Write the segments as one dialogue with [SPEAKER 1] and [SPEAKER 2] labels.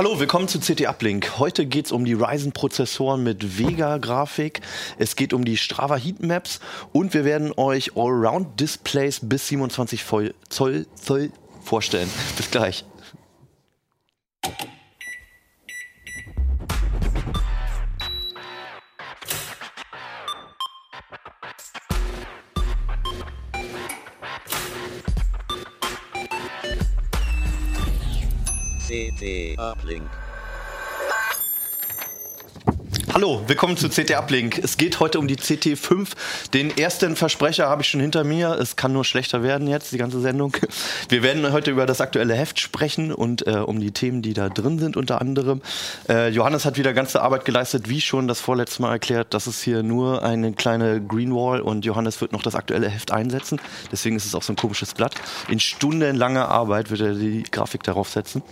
[SPEAKER 1] Hallo, willkommen zu CT Uplink. Heute geht es um die Ryzen-Prozessoren mit Vega-Grafik. Es geht um die Strava Heatmaps und wir werden euch Allround-Displays bis 27 Zoll, vorstellen. Bis gleich.
[SPEAKER 2] CT Uplink.
[SPEAKER 1] Hallo, willkommen zu CT Uplink. Es geht heute um die CT5. Den ersten Versprecher habe ich schon hinter mir. Es kann nur schlechter werden jetzt, die ganze Sendung. Wir werden heute über das aktuelle Heft sprechen und äh, um die Themen, die da drin sind unter anderem. Äh, Johannes hat wieder ganze Arbeit geleistet, wie schon das vorletzte Mal erklärt. Das ist hier nur eine kleine Greenwall und Johannes wird noch das aktuelle Heft einsetzen. Deswegen ist es auch so ein komisches Blatt. In stundenlanger Arbeit wird er die Grafik darauf setzen.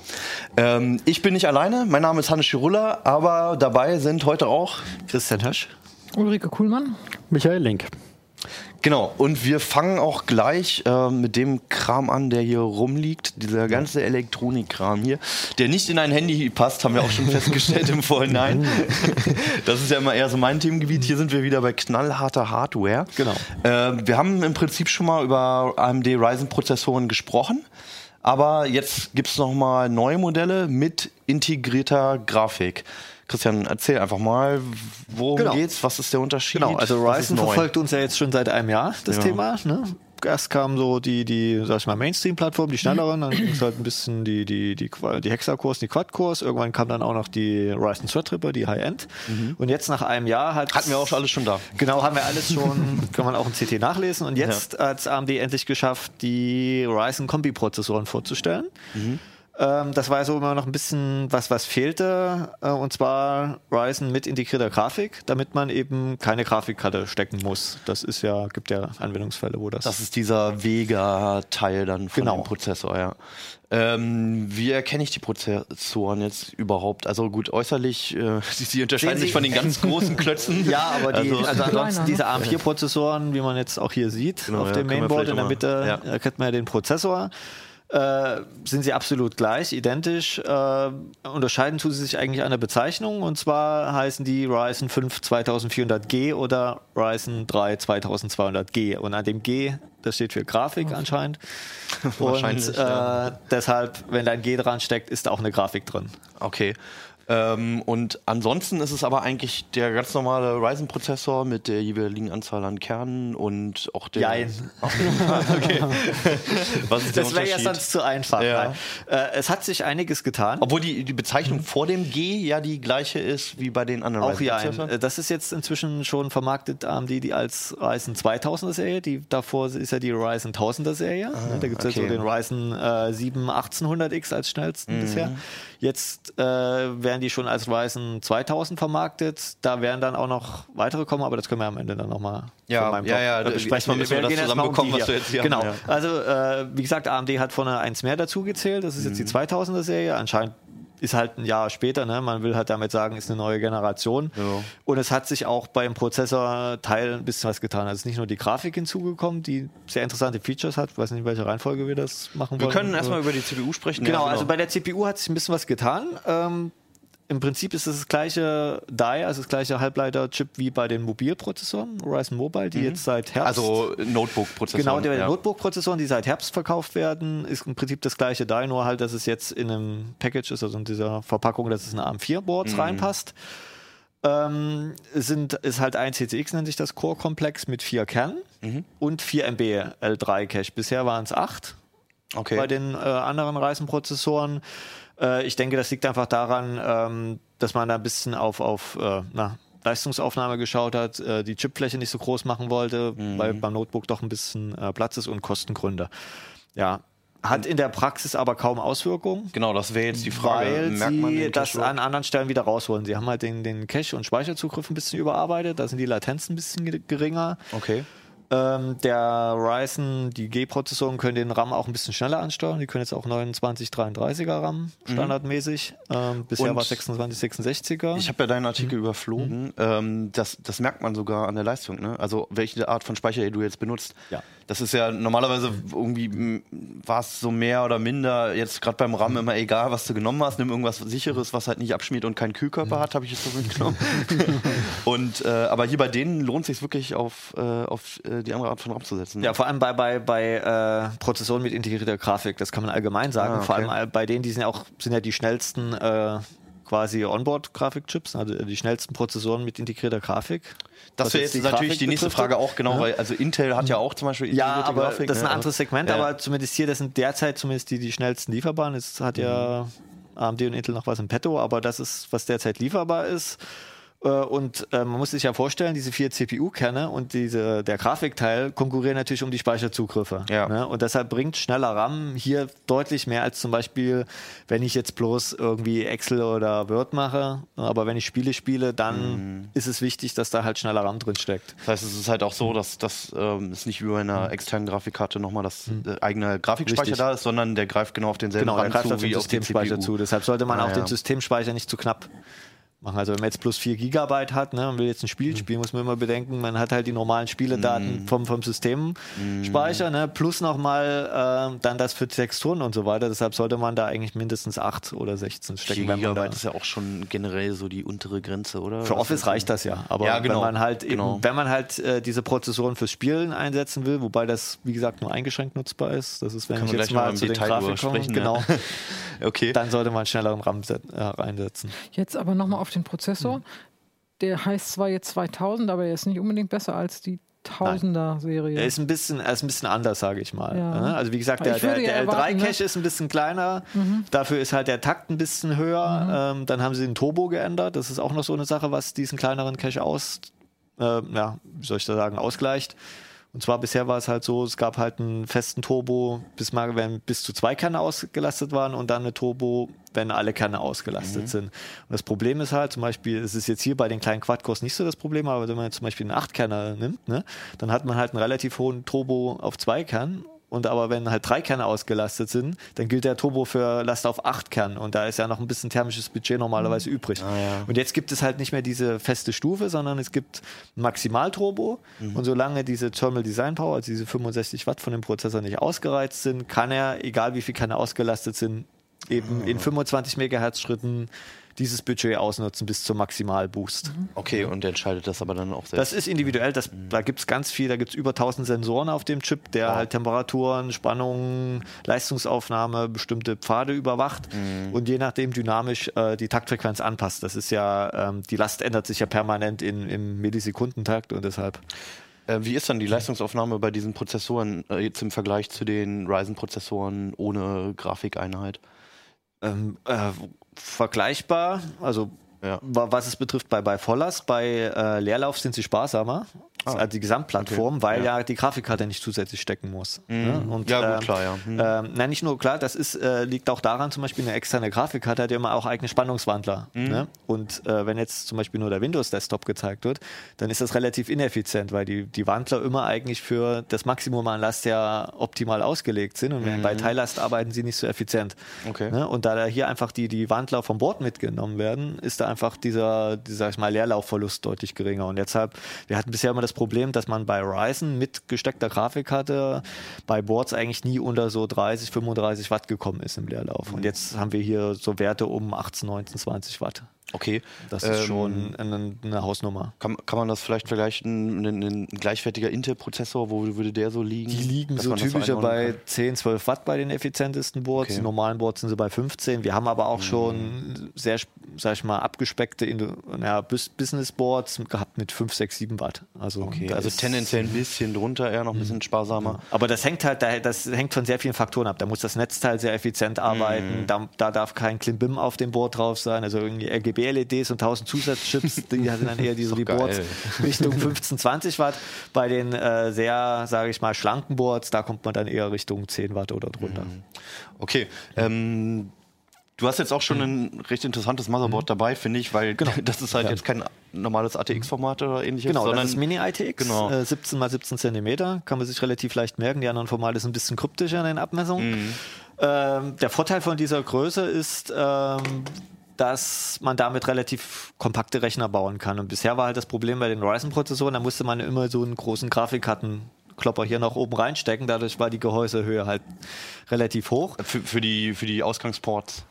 [SPEAKER 1] Ähm, ich bin nicht alleine. Mein Name ist Hannes Schirulla, aber dabei sind heute auch
[SPEAKER 3] Christian Hösch.
[SPEAKER 4] Ulrike Kuhlmann.
[SPEAKER 3] Michael Link.
[SPEAKER 1] Genau, und wir fangen auch gleich äh, mit dem Kram an, der hier rumliegt. Dieser ganze Elektronikkram hier, der nicht in ein Handy passt, haben wir auch schon festgestellt im Vorhinein. Das ist ja immer eher so mein Themengebiet. Hier sind wir wieder bei knallharter Hardware.
[SPEAKER 3] Genau.
[SPEAKER 1] Äh, wir haben im Prinzip schon mal über AMD Ryzen-Prozessoren gesprochen. Aber jetzt gibt es nochmal neue Modelle mit integrierter Grafik. Christian, erzähl einfach mal, worum
[SPEAKER 3] Genau.
[SPEAKER 1] geht's? Was ist der Unterschied?
[SPEAKER 3] Genau, also Ryzen verfolgt uns ja jetzt schon seit einem Jahr, das
[SPEAKER 1] Ja.
[SPEAKER 3] Thema. Ne? Erst kam so die, die, sag ich mal, Mainstream-Plattform, die schnelleren, dann ging es halt ein bisschen die, die, die, die Hexa-Cores, die Quad-Cores. Irgendwann kam dann auch noch die Ryzen Threadripper, die High-End. Und jetzt nach einem Jahr hat
[SPEAKER 1] Hatten wir auch alles schon da.
[SPEAKER 3] Genau, haben wir alles schon, kann man auch im CT nachlesen. Und jetzt hat AMD endlich geschafft, die Ryzen Kombi-Prozessoren vorzustellen. Ähm, das war so immer noch ein bisschen was, was fehlte. Äh, und zwar Ryzen mit integrierter Grafik, damit man eben keine Grafikkarte stecken muss. Das ist ja, gibt ja Anwendungsfälle, wo das.
[SPEAKER 1] Das ist dieser Vega-Teil dann von
[SPEAKER 3] Genau.
[SPEAKER 1] dem Prozessor, ja. Ähm, wie erkenne ich die Prozessoren jetzt überhaupt? Also gut, äußerlich, äh, sie, sie unterscheiden sich von den ganz großen Klötzen.
[SPEAKER 3] ja, aber die, also,
[SPEAKER 1] Also-
[SPEAKER 3] ansonsten diese
[SPEAKER 4] ne?
[SPEAKER 3] ARM4-Prozessoren, wie man jetzt auch hier sieht,
[SPEAKER 1] Genau,
[SPEAKER 3] auf
[SPEAKER 1] ja,
[SPEAKER 3] dem
[SPEAKER 1] wir
[SPEAKER 3] Mainboard in der Mitte,
[SPEAKER 1] ja.
[SPEAKER 3] erkennt man ja den Prozessor. Äh, sind sie absolut gleich, identisch. Äh, unterscheiden tun sie sich eigentlich an der Bezeichnung und zwar heißen die Ryzen 5 2400G oder Ryzen 3 2200G. Und an dem G, das steht für Grafik anscheinend.
[SPEAKER 1] Wahrscheinlich,
[SPEAKER 3] und äh,
[SPEAKER 1] ja.
[SPEAKER 3] deshalb, wenn da ein G dran steckt, ist da auch eine Grafik drin.
[SPEAKER 1] Okay. Ähm, und ansonsten ist es aber eigentlich der ganz normale Ryzen-Prozessor mit der jeweiligen Anzahl an Kernen und auch der.
[SPEAKER 3] Jein.
[SPEAKER 1] okay. Was ist der
[SPEAKER 3] Das wäre ja sonst zu einfach.
[SPEAKER 1] Ja.
[SPEAKER 3] Nein. Äh, es hat sich einiges getan.
[SPEAKER 1] Obwohl die, die Bezeichnung vor dem G ja die gleiche ist wie bei den anderen
[SPEAKER 3] Auch ja,
[SPEAKER 1] Ryzen-Prozessoren.
[SPEAKER 3] ein, das ist jetzt inzwischen schon vermarktet AMD die als Ryzen 2000er Serie. Die davor ist ja die Ryzen 1000er Serie. da gibt es
[SPEAKER 1] okay.
[SPEAKER 3] jetzt so den Ryzen äh, 7 1800X als schnellsten bisher. Jetzt äh, werden die schon als Ryzen 2000 vermarktet. Da werden dann auch noch weitere kommen, aber das können wir am Ende dann nochmal
[SPEAKER 1] Ja, ja, ja, erstmal müssen wir das zusammenbekommen, was du jetzt hier
[SPEAKER 3] Genau.
[SPEAKER 1] haben, ja.
[SPEAKER 3] Also, äh, wie gesagt, AMD hat vorne eins mehr dazu gezählt. Das ist jetzt die
[SPEAKER 1] Mhm.
[SPEAKER 3] 2000er Serie. Anscheinend ist halt ein Jahr später, ne? man will halt damit sagen, ist eine neue Generation.
[SPEAKER 1] Ja.
[SPEAKER 3] Und es hat sich auch beim Prozessorteil ein bisschen was getan. Also es ist nicht nur die Grafik hinzugekommen, die sehr interessante Features hat. Ich weiß nicht, in welcher Reihenfolge wir das machen
[SPEAKER 1] Wir
[SPEAKER 3] wollen.
[SPEAKER 1] können erstmal über die CPU sprechen.
[SPEAKER 3] Genau,
[SPEAKER 1] Ja,
[SPEAKER 3] also bei der CPU hat sich ein bisschen was getan. Ähm, Im Prinzip ist es das gleiche Die, also das gleiche Halbleiter-Chip wie bei den Mobilprozessoren, Ryzen Mobile, die jetzt seit Herbst.
[SPEAKER 1] also Notebook-Prozessor.
[SPEAKER 3] Genau, die
[SPEAKER 1] ja.
[SPEAKER 3] Notebook-Prozessoren, die seit Herbst verkauft werden, ist im Prinzip das gleiche Die, nur halt, dass es jetzt in einem Package ist, also in dieser Verpackung, dass es in ARM4-Boards
[SPEAKER 1] Mhm.
[SPEAKER 3] reinpasst. Ähm, es sind, ist halt ein CCX, nennt sich das Core-Komplex mit vier Kernen
[SPEAKER 1] Mhm.
[SPEAKER 3] und 4 MB L3-Cache. Bisher waren es acht
[SPEAKER 1] Okay.
[SPEAKER 3] bei den äh, anderen Ryzen-Prozessoren. Äh, ich denke, das liegt einfach daran, ähm, dass man da ein bisschen auf, auf äh, na, Leistungsaufnahme geschaut hat, äh, die Chipfläche nicht so groß machen wollte, weil beim Notebook doch ein bisschen äh, Platz ist und Kostengründe. Ja. Hat in der Praxis aber kaum Auswirkungen.
[SPEAKER 1] Genau, das wäre jetzt die Frage.
[SPEAKER 3] Weil
[SPEAKER 1] Merkt man
[SPEAKER 3] sie
[SPEAKER 1] den
[SPEAKER 3] das an anderen Stellen wieder rausholen. Sie haben halt den, den Cache- und Speicherzugriff ein bisschen überarbeitet, da sind die Latenzen ein bisschen ge- geringer.
[SPEAKER 1] Okay.
[SPEAKER 3] Ähm, der Ryzen, die G-Prozessoren können den RAM auch ein bisschen schneller ansteuern. Die können jetzt auch 29, 33er RAM standardmäßig. Ähm, bisher
[SPEAKER 1] Und
[SPEAKER 3] war 26, 66er.
[SPEAKER 1] Ich habe ja deinen Artikel überflogen. Ähm, das, das merkt man sogar an der Leistung. Ne? Also welche Art von Speicher du jetzt benutzt.
[SPEAKER 3] Ja.
[SPEAKER 1] Das ist ja normalerweise irgendwie war es so mehr oder minder jetzt gerade beim RAM immer egal, was du genommen hast. Nimm irgendwas sicheres, was halt nicht abschmiert und keinen Kühlkörper hat, habe ich jetzt so mitgenommen. und äh, aber hier bei denen lohnt es sich wirklich auf, äh, auf äh, die andere Art von RAM zu setzen.
[SPEAKER 3] Ja, vor allem bei, bei, bei äh, Prozessoren mit integrierter Grafik, das kann man allgemein sagen.
[SPEAKER 1] Ah, okay.
[SPEAKER 3] Vor allem bei denen, die sind ja auch sind ja die schnellsten äh, quasi Onboard-Grafikchips, also die schnellsten Prozessoren mit integrierter Grafik.
[SPEAKER 1] Das wäre jetzt
[SPEAKER 3] die
[SPEAKER 1] natürlich
[SPEAKER 3] Grafik
[SPEAKER 1] die nächste
[SPEAKER 3] betrifft.
[SPEAKER 1] Frage auch, genau,
[SPEAKER 3] Ja.
[SPEAKER 1] weil also Intel hat ja auch zum Beispiel
[SPEAKER 3] Ja,
[SPEAKER 1] integrierte
[SPEAKER 3] aber
[SPEAKER 1] Grafik,
[SPEAKER 3] das ist
[SPEAKER 1] ne?
[SPEAKER 3] ein anderes Segment,
[SPEAKER 1] Ja.
[SPEAKER 3] aber zumindest hier, das sind derzeit zumindest die, die schnellsten lieferbaren. Es hat ja
[SPEAKER 1] Mhm.
[SPEAKER 3] AMD und Intel noch was im Petto, aber das ist, was derzeit lieferbar ist. Äh, Und äh, man muss sich ja vorstellen, diese vier CPU-Kerne und diese, der Grafikteil konkurrieren natürlich um die Speicherzugriffe.
[SPEAKER 1] Ja.
[SPEAKER 3] Ne? Und deshalb bringt schneller RAM hier deutlich mehr als zum Beispiel, wenn ich jetzt bloß irgendwie Excel oder Word mache. Aber wenn ich Spiele spiele, dann
[SPEAKER 1] Mhm.
[SPEAKER 3] ist es wichtig, dass da halt schneller RAM drin steckt.
[SPEAKER 1] Das heißt, es ist halt auch so, dass das ähm, ist nicht wie bei einer externen Grafikkarte nochmal das äh, eigene Grafikspeicher
[SPEAKER 3] Richtig.
[SPEAKER 1] da ist, sondern der greift genau auf denselben
[SPEAKER 3] Genau,
[SPEAKER 1] RAM
[SPEAKER 3] greift
[SPEAKER 1] zu
[SPEAKER 3] auf den
[SPEAKER 1] wie auf die
[SPEAKER 3] Systemspeicher zu. Deshalb sollte man
[SPEAKER 1] Ah,
[SPEAKER 3] auch
[SPEAKER 1] ja.
[SPEAKER 3] den Systemspeicher nicht zu knapp machen. Also wenn man jetzt plus 4 Gigabyte hat ne, und will jetzt ein Spiel
[SPEAKER 1] Mhm.
[SPEAKER 3] spielen, muss man immer bedenken, man hat halt die normalen Spieledaten vom, vom Systemspeicher, ne, plus nochmal äh, dann das für Texturen und so weiter. Deshalb sollte man da eigentlich mindestens 8 oder 16 stecken.
[SPEAKER 1] 4
[SPEAKER 3] wenn man da,
[SPEAKER 1] Gigabyte ist ja auch schon generell so die untere Grenze, oder?
[SPEAKER 3] für
[SPEAKER 1] Was
[SPEAKER 3] Office reicht das ja. Aber
[SPEAKER 1] Ja, genau.
[SPEAKER 3] wenn man halt eben,
[SPEAKER 1] Genau.
[SPEAKER 3] wenn man halt äh, diese Prozessoren fürs Spielen einsetzen will, wobei das, wie gesagt, nur eingeschränkt nutzbar ist, das ist, wenn
[SPEAKER 1] Können
[SPEAKER 3] ich jetzt mal
[SPEAKER 1] im
[SPEAKER 3] zu den
[SPEAKER 1] Detail drüber
[SPEAKER 3] Grafiken komme,
[SPEAKER 1] sprechen,
[SPEAKER 3] genau.
[SPEAKER 1] Okay.
[SPEAKER 3] dann sollte man schnelleren RAM set, äh, reinsetzen.
[SPEAKER 2] Jetzt aber nochmal auf den Prozessor. Der heißt zwar jetzt 2000, aber er ist nicht unbedingt besser als die 1000er-Serie.
[SPEAKER 3] Er ist ein bisschen, er ist ein bisschen anders, sage ich mal.
[SPEAKER 2] Ja.
[SPEAKER 3] Ne? Also wie gesagt, der, der, der
[SPEAKER 2] erwarten, ne?
[SPEAKER 3] L3-Cache ist ein bisschen kleiner. Dafür ist halt der Takt ein bisschen höher. Ähm, dann haben sie den Turbo geändert. Das ist auch noch so eine Sache, was diesen kleineren Cache aus, äh, ja, wie soll ich da sagen, ausgleicht. Und zwar bisher war es halt so, es gab halt einen festen Turbo, bis mal, wenn bis zu zwei Kerne ausgelastet waren und dann eine Turbo, wenn alle Kerne ausgelastet sind. Und das Problem ist halt, zum Beispiel, es ist jetzt hier bei den kleinen Quad-Cores nicht so das Problem, aber wenn man jetzt zum Beispiel einen 8-Kerner nimmt, ne, dann hat man halt einen relativ hohen Turbo auf zwei Kernen. Und aber wenn halt drei Kerne ausgelastet sind, dann gilt der Turbo für Last auf acht Kern. Und da ist ja noch ein bisschen thermisches Budget normalerweise übrig.
[SPEAKER 1] ja.
[SPEAKER 3] Und jetzt gibt es halt nicht mehr diese feste Stufe, sondern es gibt Maximalturbo. Und solange diese Thermal Design Power, also diese 65 Watt von dem Prozessor nicht ausgereizt sind, kann er, egal wie viel Kerne ausgelastet sind, eben in 25 Megahertz Schritten dieses Budget ausnutzen bis zum Maximalboost.
[SPEAKER 1] Okay, und entscheidet das aber dann auch selbst.
[SPEAKER 3] Das ist individuell, das, da gibt es ganz viel, da gibt es über 1000 Sensoren auf dem Chip, der
[SPEAKER 1] Wow.
[SPEAKER 3] halt Temperaturen, Spannungen, Leistungsaufnahme, bestimmte Pfade überwacht und je nachdem dynamisch äh, die Taktfrequenz anpasst. Das ist ja, ähm, die Last ändert sich ja permanent in, im Millisekundentakt und deshalb.
[SPEAKER 1] Äh, wie ist dann die Leistungsaufnahme bei diesen Prozessoren äh, jetzt im Vergleich zu den Ryzen-Prozessoren ohne Grafikeinheit?
[SPEAKER 3] Ähm, äh, vergleichbar, also
[SPEAKER 1] Ja.
[SPEAKER 3] wa- was es betrifft bei, bei Vollers, bei äh, Leerlauf sind sie sparsamer,
[SPEAKER 1] Ah.
[SPEAKER 3] also die Gesamtplattform,
[SPEAKER 1] Okay.
[SPEAKER 3] weil
[SPEAKER 1] Ja.
[SPEAKER 3] ja. die Grafikkarte nicht zusätzlich stecken muss. ne? Und,
[SPEAKER 1] Ja, gut,
[SPEAKER 3] ähm,
[SPEAKER 1] klar, ja. Hm.
[SPEAKER 3] Ähm, nein, nicht nur klar, das ist, äh, liegt auch daran, zum Beispiel eine externe Grafikkarte hat ja immer auch eigene Spannungswandler.
[SPEAKER 1] Mhm.
[SPEAKER 3] Ne? Und äh, wenn jetzt zum Beispiel nur der Windows-Desktop gezeigt wird, dann ist das relativ ineffizient, weil die, die Wandler immer eigentlich für das Maximum an Last ja optimal ausgelegt sind und wenn bei Teillast arbeiten sie nicht so effizient.
[SPEAKER 1] Mhm. Okay.
[SPEAKER 3] Ne? Und da da hier einfach die, die Wandler vom Bord mitgenommen werden, ist da einfach dieser, dieser sag ich mal, Leerlaufverlust deutlich geringer. Und deshalb, wir hatten bisher immer das Problem, dass man bei Ryzen mit gesteckter Grafikkarte bei Boards eigentlich nie unter so 30, 35 Watt gekommen ist im Leerlauf. Und jetzt haben wir hier so Werte um 18, 19, 20 Watt.
[SPEAKER 1] Okay.
[SPEAKER 3] Das ist
[SPEAKER 1] Ähm,
[SPEAKER 3] schon eine, eine Hausnummer.
[SPEAKER 1] Kann, kann man das vielleicht vergleichen? Ein, ein gleichwertiger Intel-Prozessor, wo würde der so liegen?
[SPEAKER 3] Die liegen so typischer bei 10, 12 Watt bei den effizientesten Boards.
[SPEAKER 1] Okay.
[SPEAKER 3] Die normalen Boards sind sie bei 15. Wir haben aber auch schon sehr, sag ich mal, abgespeckte ja, Bus- Business Boards gehabt mit 5, 6, 7 Watt. Also,
[SPEAKER 1] Okay, also tendenziell ein bisschen drunter, eher noch ein bisschen sparsamer.
[SPEAKER 3] Aber das hängt halt, da- das hängt von sehr vielen Faktoren ab. Da muss das Netzteil sehr effizient arbeiten. Da, da darf kein Klimbim auf dem Board drauf sein. Also irgendwie RGB-LEDs und 1000 Zusatzchips, die sind dann eher die, so die. Boards Richtung 15, 20 Watt. Bei den äh, sehr, sage ich mal, schlanken Boards, da kommt man dann eher Richtung 10 Watt oder drunter.
[SPEAKER 1] Okay, ähm, Du hast jetzt auch schon ein recht interessantes Motherboard mhm. dabei, finde ich, weil genau. das ist halt ja. jetzt kein normales ATX-Format oder ähnliches.
[SPEAKER 3] Genau, sondern das ist Mini-ITX, genau. äh, 17 x 17 cm, kann man sich relativ leicht merken. Die anderen Formate sind ein bisschen kryptischer in den Abmessungen. Mhm. Ähm, der Vorteil von dieser Größe ist, ähm, dass man damit relativ kompakte Rechner bauen kann. Und bisher war halt das Problem bei den Ryzen-Prozessoren, da musste man immer so einen großen Grafikkartenklopper hier nach oben reinstecken. Dadurch war die Gehäusehöhe halt relativ hoch.
[SPEAKER 1] Für, für die, für die Ausgangsports.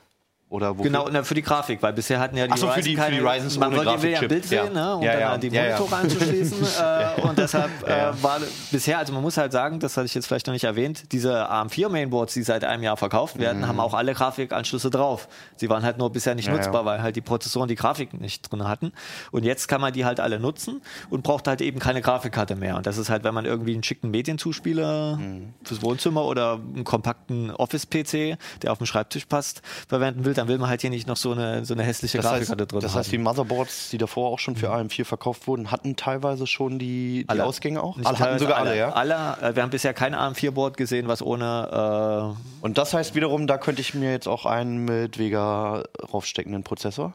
[SPEAKER 1] Oder
[SPEAKER 3] genau, na, für die Grafik, weil bisher hatten ja die
[SPEAKER 1] so, Ryzen für die, keine, für die Ryzen
[SPEAKER 3] man wollte ja ein Bild sehen, ja. ne, um ja, dann die Monitore ja, anzuschließen äh, und deshalb äh, war bisher, also man muss halt sagen, das hatte ich jetzt vielleicht noch nicht erwähnt, diese ARM4 Mainboards, die seit einem Jahr verkauft werden, mhm. haben auch alle Grafikanschlüsse drauf. Sie waren halt nur bisher nicht nutzbar, weil halt die Prozessoren die Grafik nicht drin hatten und jetzt kann man die halt alle nutzen und braucht halt eben keine Grafikkarte mehr und das ist halt, wenn man irgendwie einen schicken Medienzuspieler mhm. fürs Wohnzimmer oder einen kompakten Office-PC, der auf dem Schreibtisch passt, verwenden will, dann will man halt hier nicht noch so eine, so eine hässliche das Grafikkarte
[SPEAKER 1] heißt, drin Das heißt, die Motherboards, die davor auch schon für mhm. AM4 verkauft wurden, hatten teilweise schon die, die Ausgänge auch?
[SPEAKER 3] Nicht alle hatten sogar alle, alle, ja? Alle, äh, wir haben bisher kein AM4-Board gesehen, was ohne...
[SPEAKER 1] Äh Und das heißt wiederum, da könnte ich mir jetzt auch einen mit Vega raufsteckenden Prozessor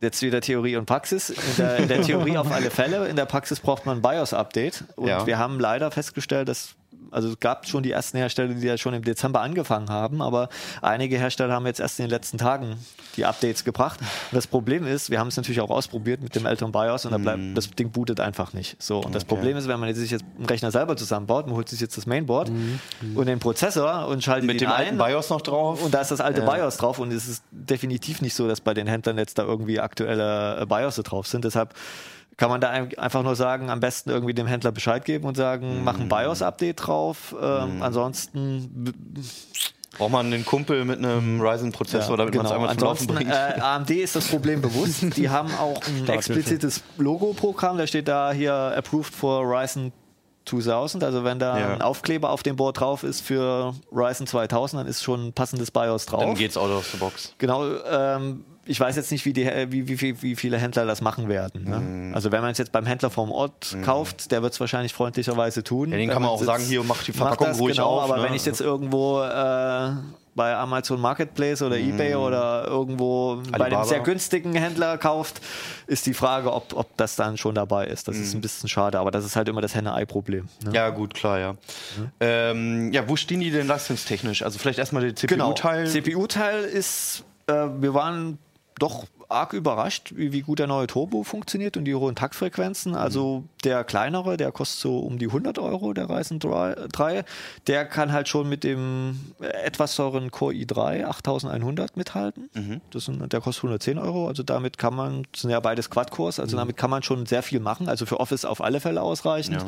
[SPEAKER 3] jetzt wieder Theorie und Praxis. In der, in der, Theorie auf alle Fälle, in der Praxis braucht man ein BIOS-Update. Und ja. wir haben leider festgestellt, dass also es gab schon die ersten Hersteller, die ja schon im Dezember angefangen haben, aber einige Hersteller haben jetzt erst in den letzten Tagen die Updates gebracht. Und das Problem ist, wir haben es natürlich auch ausprobiert mit dem älteren BIOS und mm. das Ding bootet einfach nicht. So, und das Problem ist, wenn man sich jetzt einen Rechner selber zusammenbaut, man holt sich jetzt das Mainboard mm. und den Prozessor und schaltet
[SPEAKER 1] mit dem
[SPEAKER 3] alten
[SPEAKER 1] BIOS noch drauf.
[SPEAKER 3] Und da ist das alte ja. BIOS drauf und es ist definitiv nicht so, dass bei den Händlern jetzt da irgendwie aktuelle BIOS drauf sind. Deshalb kann man da einfach nur sagen, am besten irgendwie dem Händler Bescheid geben und sagen, mm. mach ein mhm. BIOS-Update drauf. Ähm, mm. Ansonsten
[SPEAKER 1] Braucht man einen Kumpel mit einem Ryzen-Prozessor, ja, damit genau. man es einmal zum Laufen bringt?
[SPEAKER 3] Äh, AMD ist das Problem bewusst. Die haben auch ein explizites Logo-Programm. Da steht da hier Approved for Ryzen 2000. Also wenn da ja. ein Aufkleber auf dem Board drauf ist für Ryzen 2000, dann ist schon ein passendes BIOS drauf. Dann
[SPEAKER 1] geht's out of the box.
[SPEAKER 3] Genau. Ähm, ich weiß jetzt nicht, wie, die, wie, wie, wie viele Händler das machen werden. Ne? Mhm. Also wenn man es jetzt beim Händler vom Ort mhm. kauft, der wird es wahrscheinlich freundlicherweise tun.
[SPEAKER 1] Ja, den kann man auch sagen, hier mach die Verpackung das, ruhig genau, auf.
[SPEAKER 3] Aber ne? wenn ich jetzt irgendwo äh, bei Amazon Marketplace oder mhm. eBay oder irgendwo Alibaba. bei einem sehr günstigen Händler kauft, ist die Frage, ob, ob das dann schon dabei ist. Das mhm. ist ein bisschen schade, aber das ist halt immer das Henne-Ei-Problem.
[SPEAKER 1] Ne? Ja, gut, klar, ja. Mhm. Ähm, ja, wo stehen die denn leistungstechnisch? Also vielleicht erstmal der CPU-Teil.
[SPEAKER 3] Genau. CPU-Teil ist, äh, wir waren doch arg überrascht, wie, wie, gut der neue Turbo funktioniert und die hohen Taktfrequenzen. Also. Der kleinere, der kostet so um die 100 Euro, der Ryzen 3. Der kann halt schon mit dem etwas teuren Core i3 8100 mithalten. Mhm. Das sind, der kostet 110 Euro. Also damit kann man, das sind ja beides Quad-Cores, also mhm. damit kann man schon sehr viel machen. Also für Office auf alle Fälle ausreichend. Ja.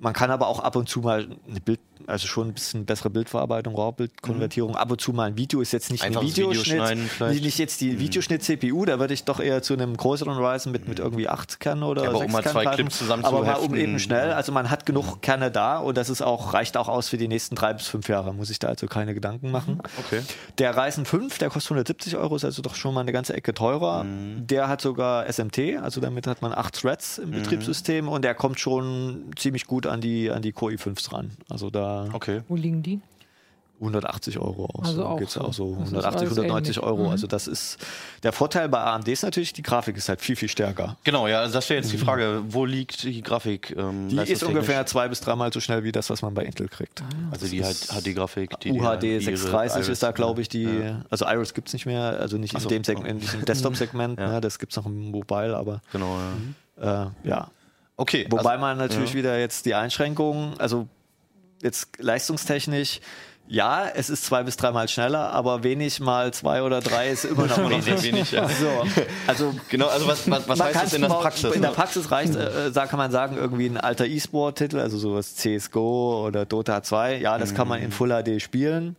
[SPEAKER 3] Man kann aber auch ab und zu mal eine Bild, also schon ein bisschen bessere Bildverarbeitung, RAW-Bildkonvertierung. Mhm. Ab und zu mal ein Video ist jetzt nicht Einfach ein Videoschnitt, Video nicht jetzt die mhm. Videoschnitt-CPU, da würde ich doch eher zu einem größeren Ryzen mit, mit irgendwie acht Kernen oder ja, aber 6 um mal
[SPEAKER 1] zwei Clips zusammen
[SPEAKER 3] Aber mal um eben schnell, also man hat genug Kerne da und das ist auch, reicht auch aus für die nächsten drei bis fünf Jahre, muss ich da also keine Gedanken machen.
[SPEAKER 1] Okay.
[SPEAKER 3] Der Ryzen 5, der kostet 170 Euro, ist also doch schon mal eine ganze Ecke teurer. Mhm. Der hat sogar SMT, also damit hat man acht Threads im mhm. Betriebssystem und der kommt schon ziemlich gut an die, an die Core i5s ran. Also da.
[SPEAKER 1] Okay.
[SPEAKER 2] Wo liegen die?
[SPEAKER 3] 180 Euro aus.
[SPEAKER 2] Also
[SPEAKER 3] so
[SPEAKER 2] auch, so.
[SPEAKER 3] auch so 180, 190 ähnlich. Euro. Mhm. Also das ist der Vorteil bei AMD ist natürlich, die Grafik ist halt viel, viel stärker.
[SPEAKER 1] Genau, ja, also das wäre jetzt die mhm. Frage, wo liegt die Grafik?
[SPEAKER 3] Ähm, die ist ungefähr zwei bis dreimal so schnell wie das, was man bei Intel kriegt. Ah,
[SPEAKER 1] also die HD-Grafik. Die
[SPEAKER 3] UHD 630 ist da, glaube ich, die, ja. also Iris gibt es nicht mehr, also nicht in so, dem Segment, okay. im Desktop-Segment, ja. ne, das gibt es noch im Mobile, aber
[SPEAKER 1] genau,
[SPEAKER 3] ja. Äh, ja.
[SPEAKER 1] Okay.
[SPEAKER 3] Wobei also, man natürlich wieder jetzt die Einschränkungen, also jetzt leistungstechnisch, ja, es ist zwei bis dreimal schneller, aber wenig mal zwei oder drei ist immer noch wenig. wenig ja. so.
[SPEAKER 1] Also genau, also was, was, was heißt das in der Praxis?
[SPEAKER 3] In der Praxis reicht, äh, äh kann man sagen, irgendwie ein alter E-Sport-Titel, also sowas CSGO oder Dota 2, ja, das mhm. kann man in Full HD spielen.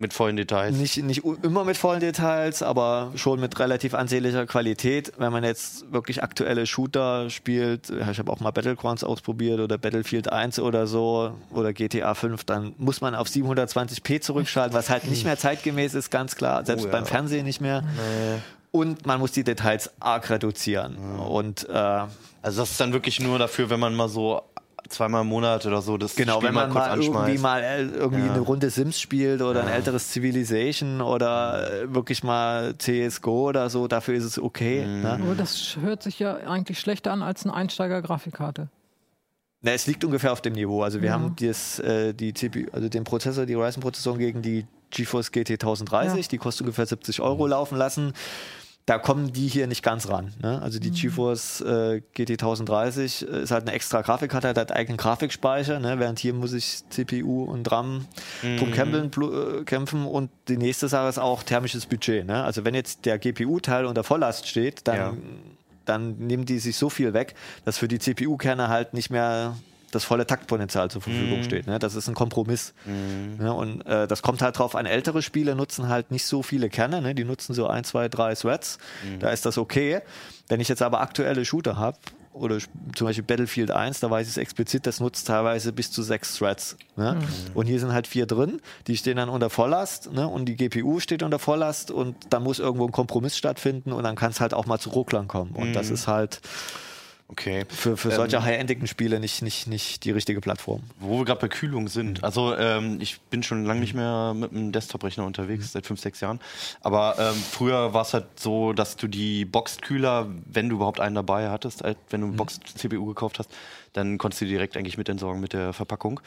[SPEAKER 1] Mit vollen Details.
[SPEAKER 3] Nicht, nicht immer mit vollen Details, aber schon mit relativ ansehnlicher Qualität. Wenn man jetzt wirklich aktuelle Shooter spielt, ich habe auch mal Battlegrounds ausprobiert oder Battlefield 1 oder so oder GTA 5, dann muss man auf 720p zurückschalten, was halt nicht mehr zeitgemäß ist, ganz klar. Selbst oh, ja. beim Fernsehen nicht mehr. Nee. Und man muss die Details arg reduzieren. Ja. Und äh,
[SPEAKER 1] also das ist dann wirklich nur dafür, wenn man mal so zweimal im Monat oder so das
[SPEAKER 3] Genau,
[SPEAKER 1] Spiel
[SPEAKER 3] wenn man
[SPEAKER 1] kurz
[SPEAKER 3] mal irgendwie mal äh, irgendwie
[SPEAKER 1] Ja.
[SPEAKER 3] eine Runde Sims spielt oder ein älteres Civilization oder äh, wirklich mal CSGO oder so, dafür ist es okay.
[SPEAKER 1] Mhm.
[SPEAKER 3] Ne?
[SPEAKER 2] Aber das hört sich ja eigentlich schlechter an als eine Einsteiger-Grafikkarte.
[SPEAKER 3] Na, es liegt ungefähr auf dem Niveau. Also wir
[SPEAKER 2] Ja.
[SPEAKER 3] haben das, äh, die CPU, also den Prozessor, die Ryzen-Prozessoren gegen die GeForce GT 1030,
[SPEAKER 2] Ja.
[SPEAKER 3] die kostet ungefähr 70 Euro laufen lassen. Da kommen die hier nicht ganz ran. Ne? Also die GeForce äh, GT 1030 ist halt eine extra Grafikkarte, hat halt eigenen Grafikspeicher, ne? während hier muss ich CPU und RAM drum kämpfen, äh, kämpfen. Und die nächste Sache ist auch thermisches Budget. Ne? Also wenn jetzt der GPU-Teil unter Volllast steht, dann
[SPEAKER 1] Ja.
[SPEAKER 3] dann nehmen die sich so viel weg, dass für die CPU-Kerne halt nicht mehr das volle Taktpotenzial zur Verfügung steht. Ne? Das ist ein Kompromiss. Ne? Und äh, das kommt halt drauf an, ältere Spiele nutzen halt nicht so viele Kerne, ne? die nutzen so ein, zwei, drei Threads. Da ist das okay. Wenn ich jetzt aber aktuelle Shooter habe, oder zum Beispiel Battlefield 1, da weiß ich es explizit, das nutzt teilweise bis zu sechs Threads. Ne? Und hier sind halt vier drin, die stehen dann unter Volllast ne? und die GPU steht unter Volllast und dann muss irgendwo ein Kompromiss stattfinden und dann kann es halt auch mal zu Rucklern kommen. Und das ist halt
[SPEAKER 1] okay.
[SPEAKER 3] für, für solche high-endigen Spiele nicht, nicht, nicht die richtige Plattform.
[SPEAKER 1] Wo wir gerade bei Kühlung sind. Also ähm, ich bin schon lange nicht mehr mit einem Desktop-Rechner unterwegs, seit fünf, sechs Jahren. Aber ähm, früher war es halt so, dass du die Boxed-Kühler, wenn du überhaupt einen dabei hattest, halt, wenn du eine Boxed-CPU gekauft hast, dann konntest du die direkt eigentlich mit entsorgen mit der Verpackung.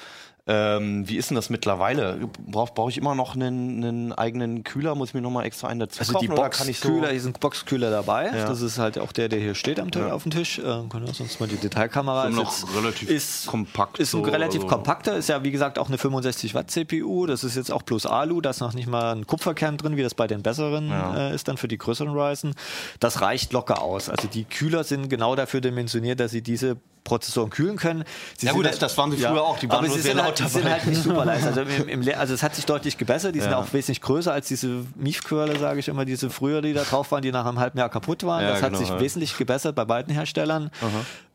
[SPEAKER 1] Ähm, wie ist denn das mittlerweile? Brauche brauch ich immer noch einen, einen eigenen Kühler? Muss ich mir nochmal extra einen dazu
[SPEAKER 3] Also
[SPEAKER 1] kaufen?
[SPEAKER 3] die
[SPEAKER 1] oder kann ich so
[SPEAKER 3] Boxkühler, hier sind Boxkühler dabei.
[SPEAKER 1] Ja.
[SPEAKER 3] Das ist halt auch der, der hier steht am, auf dem Tisch. Äh, können wir sonst mal die Detailkamera.
[SPEAKER 1] So
[SPEAKER 3] ist
[SPEAKER 1] noch
[SPEAKER 3] jetzt-
[SPEAKER 1] relativ
[SPEAKER 3] ist,
[SPEAKER 1] kompakt
[SPEAKER 3] Ist ein
[SPEAKER 1] so,
[SPEAKER 3] relativ
[SPEAKER 1] also-
[SPEAKER 3] kompakter. Ist ja wie gesagt auch eine 65 Watt CPU. Das ist jetzt auch plus Alu. Da ist noch nicht mal ein Kupferkern drin, wie das bei den besseren
[SPEAKER 1] Ja.
[SPEAKER 3] äh, ist dann für die größeren Ryzen. Das reicht locker aus. Also die Kühler sind genau dafür dimensioniert, dass sie diese Prozessoren kühlen können. Sie
[SPEAKER 1] Ja gut,
[SPEAKER 3] halt-
[SPEAKER 1] das- das waren sie früher auch. Die waren
[SPEAKER 3] aber sie
[SPEAKER 1] sehr
[SPEAKER 3] sind, halt,
[SPEAKER 1] laut
[SPEAKER 3] die sind
[SPEAKER 1] dabei.
[SPEAKER 3] halt nicht super leise. Also, im, im, also es hat sich deutlich gebessert. Die sind
[SPEAKER 1] Ja.
[SPEAKER 3] auch wesentlich größer als diese Miefquirle, sage ich immer, diese früher, die da drauf waren, die nach einem halben Jahr kaputt waren.
[SPEAKER 1] Ja,
[SPEAKER 3] das hat
[SPEAKER 1] genau,
[SPEAKER 3] sich
[SPEAKER 1] ja.
[SPEAKER 3] wesentlich gebessert bei beiden Herstellern.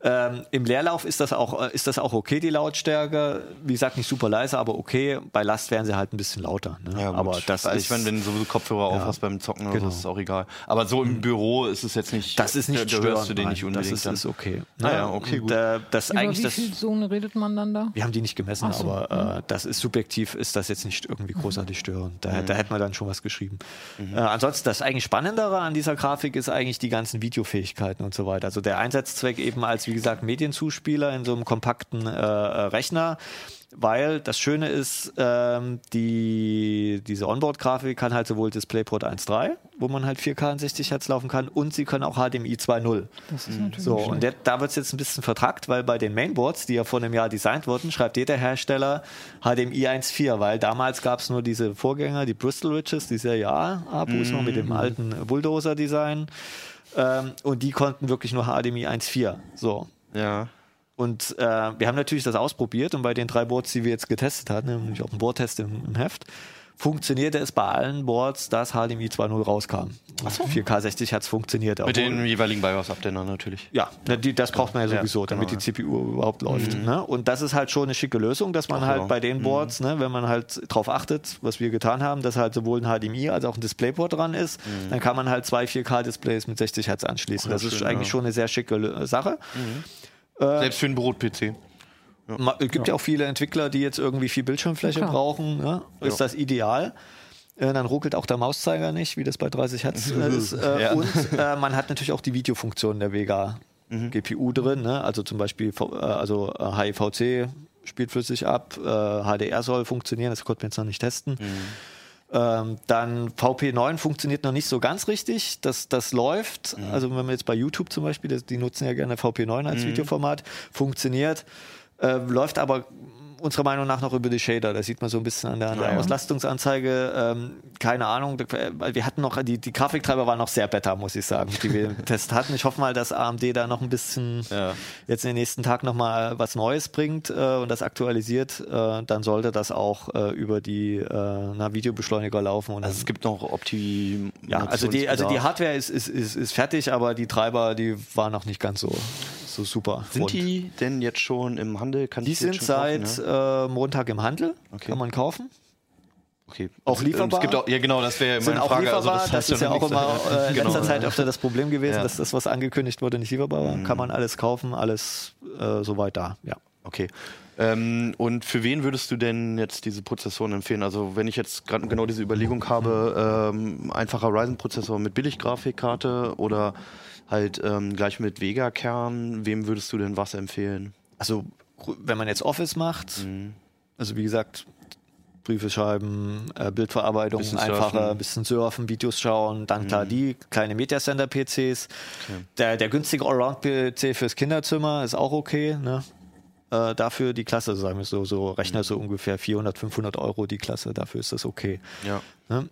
[SPEAKER 3] Ähm, Im Leerlauf ist das, auch, äh, ist das auch okay, die Lautstärke. Wie gesagt, nicht super leise, aber okay. Bei Last wären sie halt ein bisschen lauter. Ne?
[SPEAKER 1] Ja,
[SPEAKER 3] aber das ist,
[SPEAKER 1] ich meine, wenn du sowieso Kopfhörer auf hast beim Zocken,
[SPEAKER 3] Genau.
[SPEAKER 1] so, ist es auch egal. Aber so im Büro ist es jetzt nicht.
[SPEAKER 3] das ist nicht
[SPEAKER 1] da, da
[SPEAKER 3] störend,
[SPEAKER 1] hörst du den
[SPEAKER 3] nein.
[SPEAKER 1] nicht unbedingt.
[SPEAKER 3] Das ist,
[SPEAKER 1] dann.
[SPEAKER 3] ist okay.
[SPEAKER 1] Naja,
[SPEAKER 3] Ne?
[SPEAKER 1] okay,
[SPEAKER 3] Und,
[SPEAKER 1] gut.
[SPEAKER 3] Äh, das
[SPEAKER 2] Über
[SPEAKER 3] eigentlich
[SPEAKER 2] wie
[SPEAKER 3] das,
[SPEAKER 2] viel Zone redet man dann da?
[SPEAKER 3] Wir haben die nicht gemessen,
[SPEAKER 2] so,
[SPEAKER 3] aber äh, das ist subjektiv, ist das jetzt nicht irgendwie großartig störend. Da,
[SPEAKER 1] Mhm.
[SPEAKER 3] da hätte man dann schon was geschrieben. Äh, ansonsten, das eigentlich Spannendere an dieser Grafik ist eigentlich die ganzen Videofähigkeiten und so weiter. Also der Einsatzzweck eben als, wie gesagt, Medienzuspieler in so einem kompakten äh, äh, Rechner. Weil das Schöne ist, ähm, die, diese Onboard-Grafik kann halt sowohl DisplayPort 1.3, wo man halt 4K in 60 Hertz laufen kann, und sie können auch HDMI 2.0.
[SPEAKER 2] Das ist natürlich
[SPEAKER 3] So,
[SPEAKER 2] nicht
[SPEAKER 3] und
[SPEAKER 2] schlecht.
[SPEAKER 3] der, da wird es jetzt ein bisschen vertrackt, weil bei den Mainboards, die ja vor einem Jahr designt wurden, schreibt jeder Hersteller HDMI 1.4, weil damals gab es nur diese Vorgänger, die Bristol Ridges, die Serie A-Abus noch mit dem alten Bulldozer-Design. Ähm, und die konnten wirklich nur HDMI 1.4. So.
[SPEAKER 1] Ja.
[SPEAKER 3] Und äh, wir haben natürlich das ausprobiert und bei den drei Boards, die wir jetzt getestet hatten, nämlich auch einen Boardtest im, im Heft, funktionierte es bei allen Boards, dass HDMI 2.0 rauskam. Und 4K 60 Hertz funktioniert.
[SPEAKER 1] Mit den jeweiligen BIOS-Abnehmern natürlich.
[SPEAKER 3] ja, ne, die, das braucht man ja
[SPEAKER 1] Ja,
[SPEAKER 3] sowieso, damit
[SPEAKER 1] genau,
[SPEAKER 3] die CPU überhaupt läuft. Ne? Und das ist halt schon eine schicke Lösung, dass man
[SPEAKER 1] Ach
[SPEAKER 3] halt
[SPEAKER 1] ja.
[SPEAKER 3] bei den Boards, ne, wenn man halt drauf achtet, was wir getan haben, dass halt sowohl ein HDMI als auch ein DisplayPort dran ist, dann kann man halt zwei 4K-Displays mit 60 Hertz anschließen.
[SPEAKER 1] Ach,
[SPEAKER 3] das ist
[SPEAKER 1] schön,
[SPEAKER 3] eigentlich
[SPEAKER 1] ja.
[SPEAKER 3] schon eine sehr schicke Sache.
[SPEAKER 1] Selbst für einen Brot-PC.
[SPEAKER 3] Ma- Es gibt ja. auch viele Entwickler, die jetzt irgendwie viel Bildschirmfläche
[SPEAKER 2] Klar.
[SPEAKER 3] brauchen. Ne? Ist das ideal? Äh, Dann ruckelt auch der Mauszeiger nicht, wie das bei 30 Hertz äh, ist. Äh,
[SPEAKER 1] Ja.
[SPEAKER 3] Und äh, man hat natürlich auch die Videofunktion der Vega GPU drin. Ne? Also zum Beispiel äh, also HIVC spielt flüssig ab, HDR soll funktionieren, das konnten wir jetzt noch nicht testen. Ähm, dann VP9 funktioniert noch nicht so ganz richtig. Das, das läuft. Also wenn man jetzt bei YouTube zum Beispiel, das, die nutzen ja gerne VP9 als Videoformat, funktioniert, äh, läuft aber unserer Meinung nach noch über die Shader. Da sieht man so ein bisschen an der, an der
[SPEAKER 1] Ja.
[SPEAKER 3] Auslastungsanzeige. Ähm, keine Ahnung, weil wir hatten noch, die, die Grafiktreiber waren noch sehr beta, muss ich sagen, die wir im Test hatten. Ich hoffe mal, dass AMD da noch ein bisschen
[SPEAKER 1] Ja.
[SPEAKER 3] jetzt in den nächsten Tagen nochmal was Neues bringt äh, und das aktualisiert. Äh, dann sollte das auch äh, über die äh, na, Videobeschleuniger laufen. Und
[SPEAKER 1] Also es gibt noch Opti.
[SPEAKER 3] ja, also die, also die Hardware ist, ist, ist, ist fertig, aber die Treiber, die waren noch nicht ganz so, so super.
[SPEAKER 1] Sind
[SPEAKER 3] rund.
[SPEAKER 1] die denn jetzt schon im Handel? Kann
[SPEAKER 3] Die sind
[SPEAKER 1] schon kaufen,
[SPEAKER 3] seit
[SPEAKER 1] ja?
[SPEAKER 3] äh, Montag im Handel,
[SPEAKER 1] Okay.
[SPEAKER 3] kann man kaufen.
[SPEAKER 1] Okay.
[SPEAKER 3] Auch lieferbar?
[SPEAKER 1] Es gibt auch, ja, genau, das wäre meine
[SPEAKER 3] auch
[SPEAKER 1] Frage.
[SPEAKER 3] lieferbar,
[SPEAKER 1] Also,
[SPEAKER 3] das,
[SPEAKER 1] heißt
[SPEAKER 3] ist ja auch immer äh, in
[SPEAKER 1] Genau.
[SPEAKER 3] letzter Zeit öfter das Problem gewesen,
[SPEAKER 1] Ja. Mhm.
[SPEAKER 3] dass das, was angekündigt wurde, nicht lieferbar war. Kann man alles kaufen, alles äh, soweit da, ja.
[SPEAKER 1] Okay. Ähm, und für wen würdest du denn jetzt diese Prozessoren empfehlen? Also wenn ich jetzt gerade genau diese Überlegung habe, ähm, einfacher Ryzen-Prozessor mit Billig-Grafikkarte oder halt ähm, gleich mit Vega-Kern, wem würdest du denn was empfehlen?
[SPEAKER 3] Also wenn man jetzt Office macht, mhm. also wie gesagt, Briefe schreiben, äh, Bildverarbeitung bisschen einfacher, surfen. bisschen surfen, Videos schauen, dann mhm. klar die kleine Media Center PCs. Okay. Der, der günstige Allround PC fürs Kinderzimmer ist auch okay. Ne? äh, dafür die Klasse, sagen wir so, so Rechner so ungefähr 400, 500 Euro die Klasse, dafür ist das okay.
[SPEAKER 1] Ja.
[SPEAKER 3] Ne?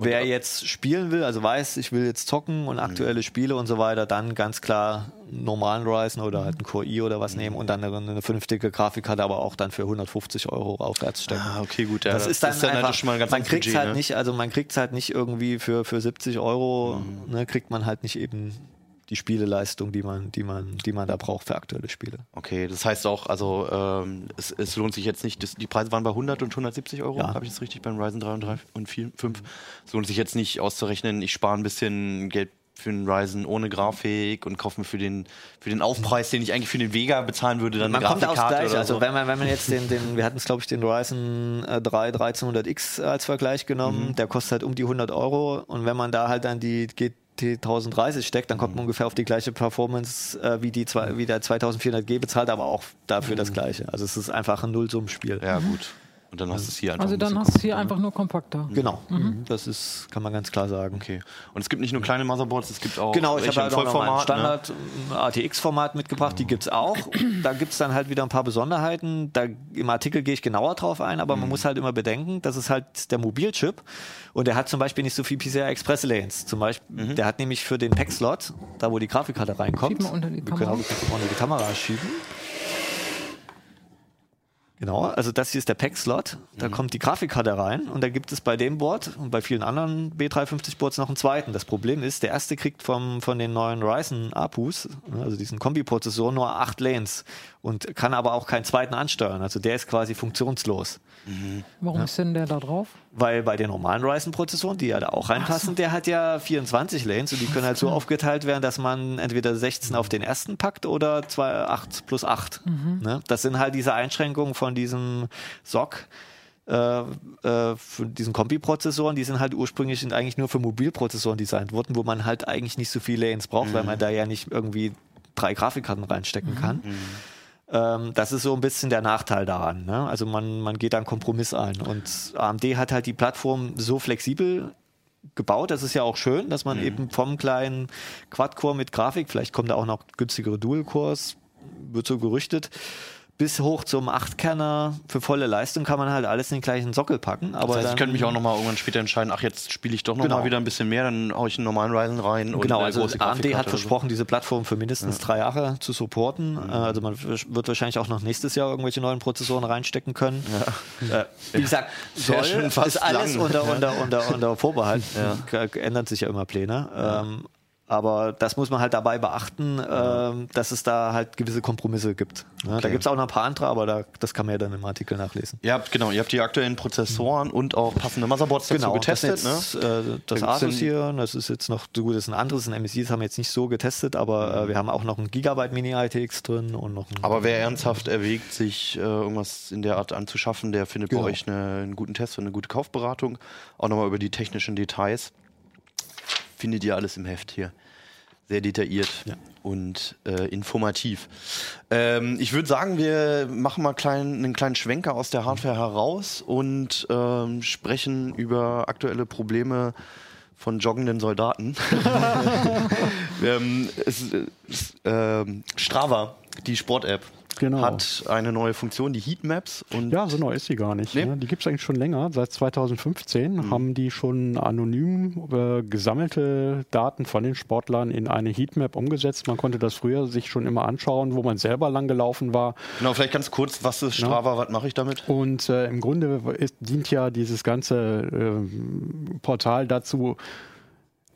[SPEAKER 3] Wer jetzt spielen will, also weiß, ich will jetzt zocken und mhm. aktuelle Spiele und so weiter, dann ganz klar normalen Ryzen oder halt einen Core i oder was mhm. nehmen und dann eine, eine vernünftige Grafikkarte, aber auch dann für 150 Euro aufwärts stecken.
[SPEAKER 1] Ah, okay, gut. Ja,
[SPEAKER 3] das, das ist dann, ist dann einfach, schon mal ganz Man kriegt es halt ne? nicht, also man kriegt es halt nicht irgendwie für, für 70 Euro, mhm. ne, kriegt man halt nicht eben die Spieleleistung, die man, die man, die man da braucht für aktuelle Spiele.
[SPEAKER 1] Okay, das heißt auch, also ähm, es, es, lohnt sich jetzt nicht, das, die Preise waren bei 100 und 170 Euro, ja. habe ich das richtig beim Ryzen 3 und 3 und 4, 5. Es lohnt sich jetzt nicht auszurechnen, ich spare ein bisschen Geld für einen Ryzen ohne Grafik und kaufe mir für den, für den Aufpreis, den ich eigentlich für den Vega bezahlen würde, dann
[SPEAKER 3] man eine Grafikkarte kommt aufs Gleiche. Also wenn man, wenn man jetzt den, den wir hatten es glaube ich den Ryzen 3 1300X als Vergleich genommen, mhm. der kostet halt um die 100 Euro und wenn man da halt dann die geht 1030 steckt, dann kommt man mhm. ungefähr auf die gleiche Performance äh, wie, die zwei, wie der 2400G bezahlt, aber auch dafür mhm. das gleiche. Also es ist einfach ein Nullsummenspiel.
[SPEAKER 1] Ja, gut. Und dann hast du es hier
[SPEAKER 2] einfach Also dann hast du es hier einfach nur kompakter.
[SPEAKER 3] Genau, mhm. das ist, kann man ganz klar sagen.
[SPEAKER 1] Okay. Und es gibt nicht nur kleine Motherboards, es gibt auch
[SPEAKER 3] Genau, ich habe halt Vollformat, Standard ne? ATX-Format mitgebracht, die gibt es auch. Da gibt es dann halt wieder ein paar Besonderheiten. Da, Im Artikel gehe ich genauer drauf ein, aber mhm. man muss halt immer bedenken, das ist halt der Mobilchip und der hat zum Beispiel nicht so viel PCI Express Lanes. Zum Beispiel, mhm. der hat nämlich für den Pack-Slot, da wo die Grafikkarte reinkommt,
[SPEAKER 2] Schieb mal unter die Kamera.
[SPEAKER 3] wir können auch unter die Kamera schieben Genau, also das hier ist der Pack-Slot. Da mhm. kommt die Grafikkarte rein und da gibt es bei dem Board und bei vielen anderen B350-Boards noch einen zweiten. Das Problem ist, der erste kriegt vom, von den neuen Ryzen APUs, also diesen Kombi-Prozessoren, nur acht Lanes und kann aber auch keinen zweiten ansteuern. Also der ist quasi funktionslos.
[SPEAKER 2] Mhm. Warum ja. ist denn der da drauf?
[SPEAKER 3] Weil bei den normalen Ryzen-Prozessoren, die ja da auch reinpassen, so. der hat ja 24 Lanes und die können halt so aufgeteilt werden, dass man entweder 16 auf den ersten packt oder 2, 8 plus 8. Mhm. Ne? Das sind halt diese Einschränkungen von diesem SOC. Äh, äh, diesen Kombi-Prozessoren, die sind halt ursprünglich sind eigentlich nur für Mobilprozessoren designt worden, wo man halt eigentlich nicht so viele Lanes braucht, mhm. weil man da ja nicht irgendwie drei Grafikkarten reinstecken kann. Mhm. Ähm, das ist so ein bisschen der Nachteil daran. Ne? Also man, man geht da einen Kompromiss ein. Und AMD hat halt die Plattform so flexibel gebaut. Das ist ja auch schön, dass man mhm. eben vom kleinen Quad-Core mit Grafik, vielleicht kommen da auch noch günstigere Dual-Cores, wird so gerüchtet, bis hoch zum Achtkerner für volle Leistung kann man halt alles in den gleichen Sockel packen. Aber
[SPEAKER 1] das heißt, ich könnte mich auch nochmal irgendwann später entscheiden, ach, jetzt spiele ich doch nochmal genau. wieder ein bisschen mehr, dann haue ich einen normalen Ryzen rein.
[SPEAKER 3] Genau, also AMD hat versprochen, so. diese Plattform für mindestens ja. drei Jahre zu supporten. Mhm. Also man wird wahrscheinlich auch noch nächstes Jahr irgendwelche neuen Prozessoren reinstecken können. Ja. Äh, wie gesagt, soll, ist alles unter, unter, unter, unter Vorbehalt. Ja. Ändern sich ja immer Pläne. Ähm, aber das muss man halt dabei beachten, äh, dass es da halt gewisse Kompromisse gibt. Ne? Okay. Da gibt es auch noch ein paar andere, aber da, das kann man ja dann im Artikel nachlesen.
[SPEAKER 1] Ihr habt, genau, ihr habt die aktuellen Prozessoren mhm. und auch passende Motherboards dazu genau, getestet.
[SPEAKER 3] Das, jetzt, ne? äh, das Asus hier, das ist jetzt noch, gut, das ist ein anderes, ein MSI, das haben wir jetzt nicht so getestet, aber äh, mhm. wir haben auch noch ein Gigabyte Mini ITX drin und noch
[SPEAKER 1] Aber wer ernsthaft erwägt, sich äh, irgendwas in der Art anzuschaffen, der findet genau. bei euch eine, einen guten Test und eine gute Kaufberatung. Auch nochmal über die technischen Details findet ihr alles im Heft hier. Sehr detailliert ja. und äh, informativ. Ähm, ich würde sagen, wir machen mal klein, einen kleinen Schwenker aus der Hardware heraus und ähm, sprechen über aktuelle Probleme von joggenden Soldaten. ähm, es, es, äh, Strava, die Sport-App, genau. hat eine neue Funktion, die Heatmaps.
[SPEAKER 4] Und ja, so neu ist sie gar nicht. Nee. Ne? Die gibt es eigentlich schon länger. Seit 2015 mhm. haben die schon anonym äh, gesammelte Daten von den Sportlern in eine Heatmap umgesetzt. Man konnte das früher sich schon immer anschauen, wo man selber lang gelaufen war.
[SPEAKER 1] Genau, vielleicht ganz kurz, was ist Strava, ja. was mache ich damit?
[SPEAKER 4] Und äh, im Grunde ist, dient ja dieses ganze äh, Portal dazu,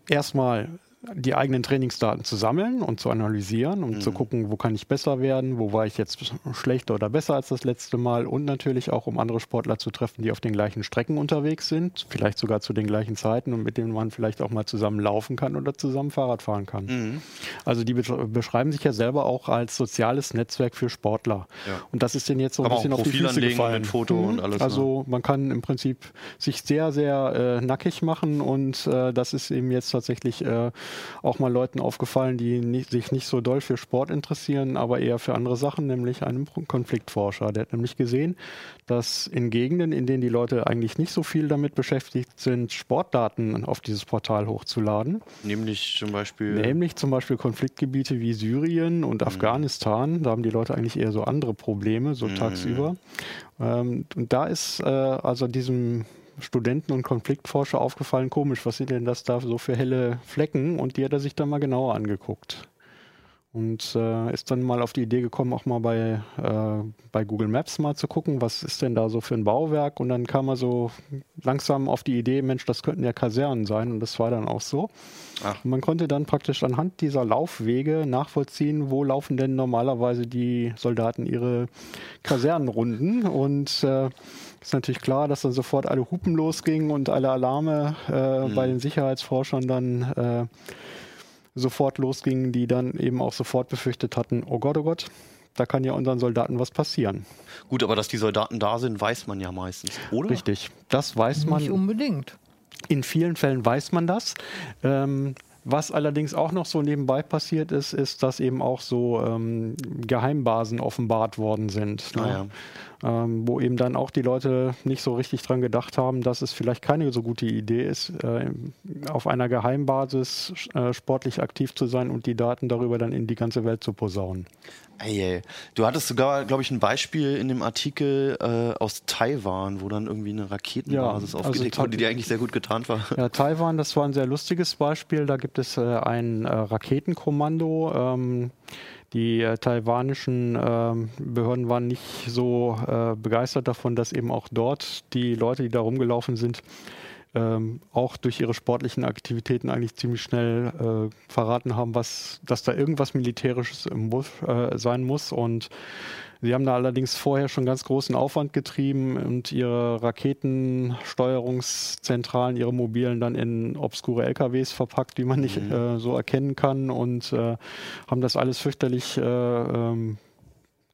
[SPEAKER 4] erstmal die eigenen Trainingsdaten zu sammeln und zu analysieren und mhm. zu gucken, wo kann ich besser werden, wo war ich jetzt schlechter oder besser als das letzte Mal und natürlich auch, um andere Sportler zu treffen, die auf den gleichen Strecken unterwegs sind, vielleicht sogar zu den gleichen Zeiten und mit denen man vielleicht auch mal zusammen laufen kann oder zusammen Fahrrad fahren kann. Mhm. Also die beschreiben sich ja selber auch als soziales Netzwerk für Sportler. Ja. Und das ist denen jetzt so ein bisschen auf die Füße gefallen.
[SPEAKER 1] Foto mhm. und alles.
[SPEAKER 4] Also ne? man kann im Prinzip sich sehr, sehr äh, nackig machen und äh, das ist eben jetzt tatsächlich äh, auch mal Leuten aufgefallen, die nicht, sich nicht so doll für Sport interessieren, aber eher für andere Sachen, nämlich einem Konfliktforscher. Der hat nämlich gesehen, dass in Gegenden, in denen die Leute eigentlich nicht so viel damit beschäftigt sind, Sportdaten auf dieses Portal hochzuladen.
[SPEAKER 1] Nämlich zum Beispiel.
[SPEAKER 4] Nämlich zum Beispiel Konfliktgebiete wie Syrien und mhm. Afghanistan. Da haben die Leute eigentlich eher so andere Probleme, so mhm. tagsüber. Ähm, und da ist äh, also diesem Studenten und Konfliktforscher aufgefallen, komisch, was sind denn das da so für helle Flecken? Und die hat er sich dann mal genauer angeguckt. Und äh, ist dann mal auf die Idee gekommen, auch mal bei, äh, bei Google Maps mal zu gucken, was ist denn da so für ein Bauwerk. Und dann kam er so langsam auf die Idee, Mensch, das könnten ja Kasernen sein. Und das war dann auch so. Ach. Und man konnte dann praktisch anhand dieser Laufwege nachvollziehen, wo laufen denn normalerweise die Soldaten ihre Kasernenrunden. Und äh, ist natürlich klar, dass dann sofort alle Hupen losgingen und alle Alarme äh, mhm. bei den Sicherheitsforschern dann äh, sofort losgingen, die dann eben auch sofort befürchtet hatten, oh Gott, oh Gott, da kann ja unseren Soldaten was passieren.
[SPEAKER 1] Gut, aber dass die Soldaten da sind, weiß man ja meistens, oder?
[SPEAKER 4] Richtig, das weiß man.
[SPEAKER 2] Nicht unbedingt.
[SPEAKER 4] In vielen Fällen weiß man das. Ähm, was allerdings auch noch so nebenbei passiert ist, ist, dass eben auch so ähm, Geheimbasen offenbart worden sind. Ne? Ah, ja ähm, wo eben dann auch die Leute nicht so richtig dran gedacht haben, dass es vielleicht keine so gute Idee ist, äh, auf einer Geheimbasis äh, sportlich aktiv zu sein und die Daten darüber dann in die ganze Welt zu posaunen.
[SPEAKER 1] Ey. Du hattest sogar, glaube ich, ein Beispiel in dem Artikel äh, aus Taiwan, wo dann irgendwie eine Raketenbasis ja, also aufgedeckt wurde, die eigentlich sehr gut getarnt war.
[SPEAKER 4] Ja, Taiwan, das war ein sehr lustiges Beispiel. Da gibt es äh, ein äh, Raketenkommando. Ähm, die äh, taiwanischen äh, Behörden waren nicht so äh, begeistert davon, dass eben auch dort die Leute, die da rumgelaufen sind, ähm, auch durch ihre sportlichen Aktivitäten eigentlich ziemlich schnell äh, verraten haben, was, dass da irgendwas Militärisches muss, äh, sein muss. Und Sie haben da allerdings vorher schon ganz großen Aufwand getrieben und ihre Raketensteuerungszentralen, ihre mobilen dann in obskure LKWs verpackt, die man nicht mhm. äh, so erkennen kann und äh, haben das alles fürchterlich äh, ähm,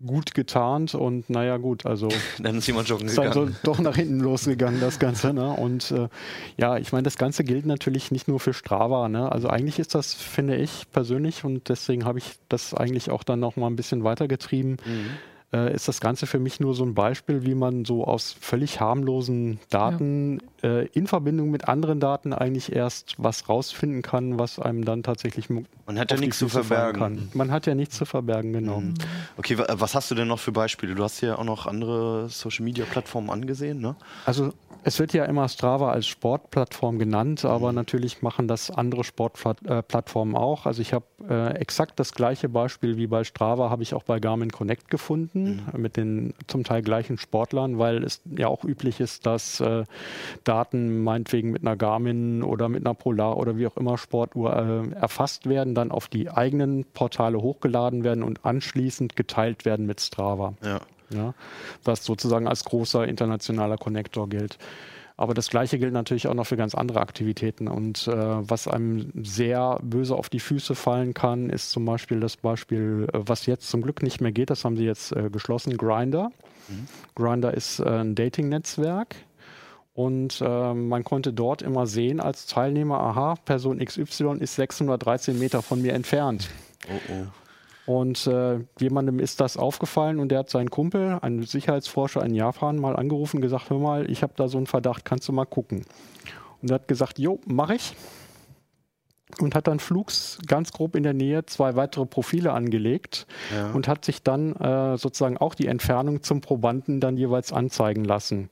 [SPEAKER 4] gut getarnt und naja gut, also
[SPEAKER 1] dann ist jemand joggen
[SPEAKER 4] gegangen. Also doch nach hinten losgegangen das Ganze. Ne? Und äh, ja, ich meine, das Ganze gilt natürlich nicht nur für Strava. Ne? Also eigentlich ist das, finde ich persönlich, und deswegen habe ich das eigentlich auch dann noch mal ein bisschen weitergetrieben. Mhm äh, ist das Ganze für mich nur so ein Beispiel, wie man so aus völlig harmlosen Daten ja. äh, in Verbindung mit anderen Daten eigentlich erst was rausfinden kann, was einem dann tatsächlich
[SPEAKER 1] man hat ja nichts zu verbergen kann.
[SPEAKER 4] Man hat ja nichts zu verbergen, genau. Mhm.
[SPEAKER 1] Okay, was hast du denn noch für Beispiele? Du hast ja auch noch andere Social Media Plattformen angesehen, ne?
[SPEAKER 4] Also es wird ja immer Strava als Sportplattform genannt, aber mhm. natürlich machen das andere Sportplattformen auch. Also ich habe äh, exakt das gleiche Beispiel wie bei Strava, habe ich auch bei Garmin Connect gefunden, mhm. mit den zum Teil gleichen Sportlern, weil es ja auch üblich ist, dass äh, Daten meinetwegen mit einer Garmin oder mit einer Polar oder wie auch immer Sportuhr äh, erfasst werden, dann auf die eigenen Portale hochgeladen werden und anschließend geteilt werden mit Strava. Ja ja, was sozusagen als großer internationaler Connector gilt. Aber das Gleiche gilt natürlich auch noch für ganz andere Aktivitäten. Und äh, was einem sehr böse auf die Füße fallen kann, ist zum Beispiel das Beispiel, äh, was jetzt zum Glück nicht mehr geht, das haben sie jetzt äh, geschlossen, Grinder. Mhm. Grinder ist äh, ein Dating-Netzwerk. Und äh, man konnte dort immer sehen als Teilnehmer, aha, Person XY ist 613 Meter von mir entfernt. Oh oh. Und äh, jemandem ist das aufgefallen und der hat seinen Kumpel, einen Sicherheitsforscher in Japan, mal angerufen und gesagt, hör mal, ich habe da so einen Verdacht, kannst du mal gucken. Und er hat gesagt, jo, mach ich. Und hat dann flugs ganz grob in der Nähe zwei weitere Profile angelegt ja. und hat sich dann äh, sozusagen auch die Entfernung zum Probanden dann jeweils anzeigen lassen.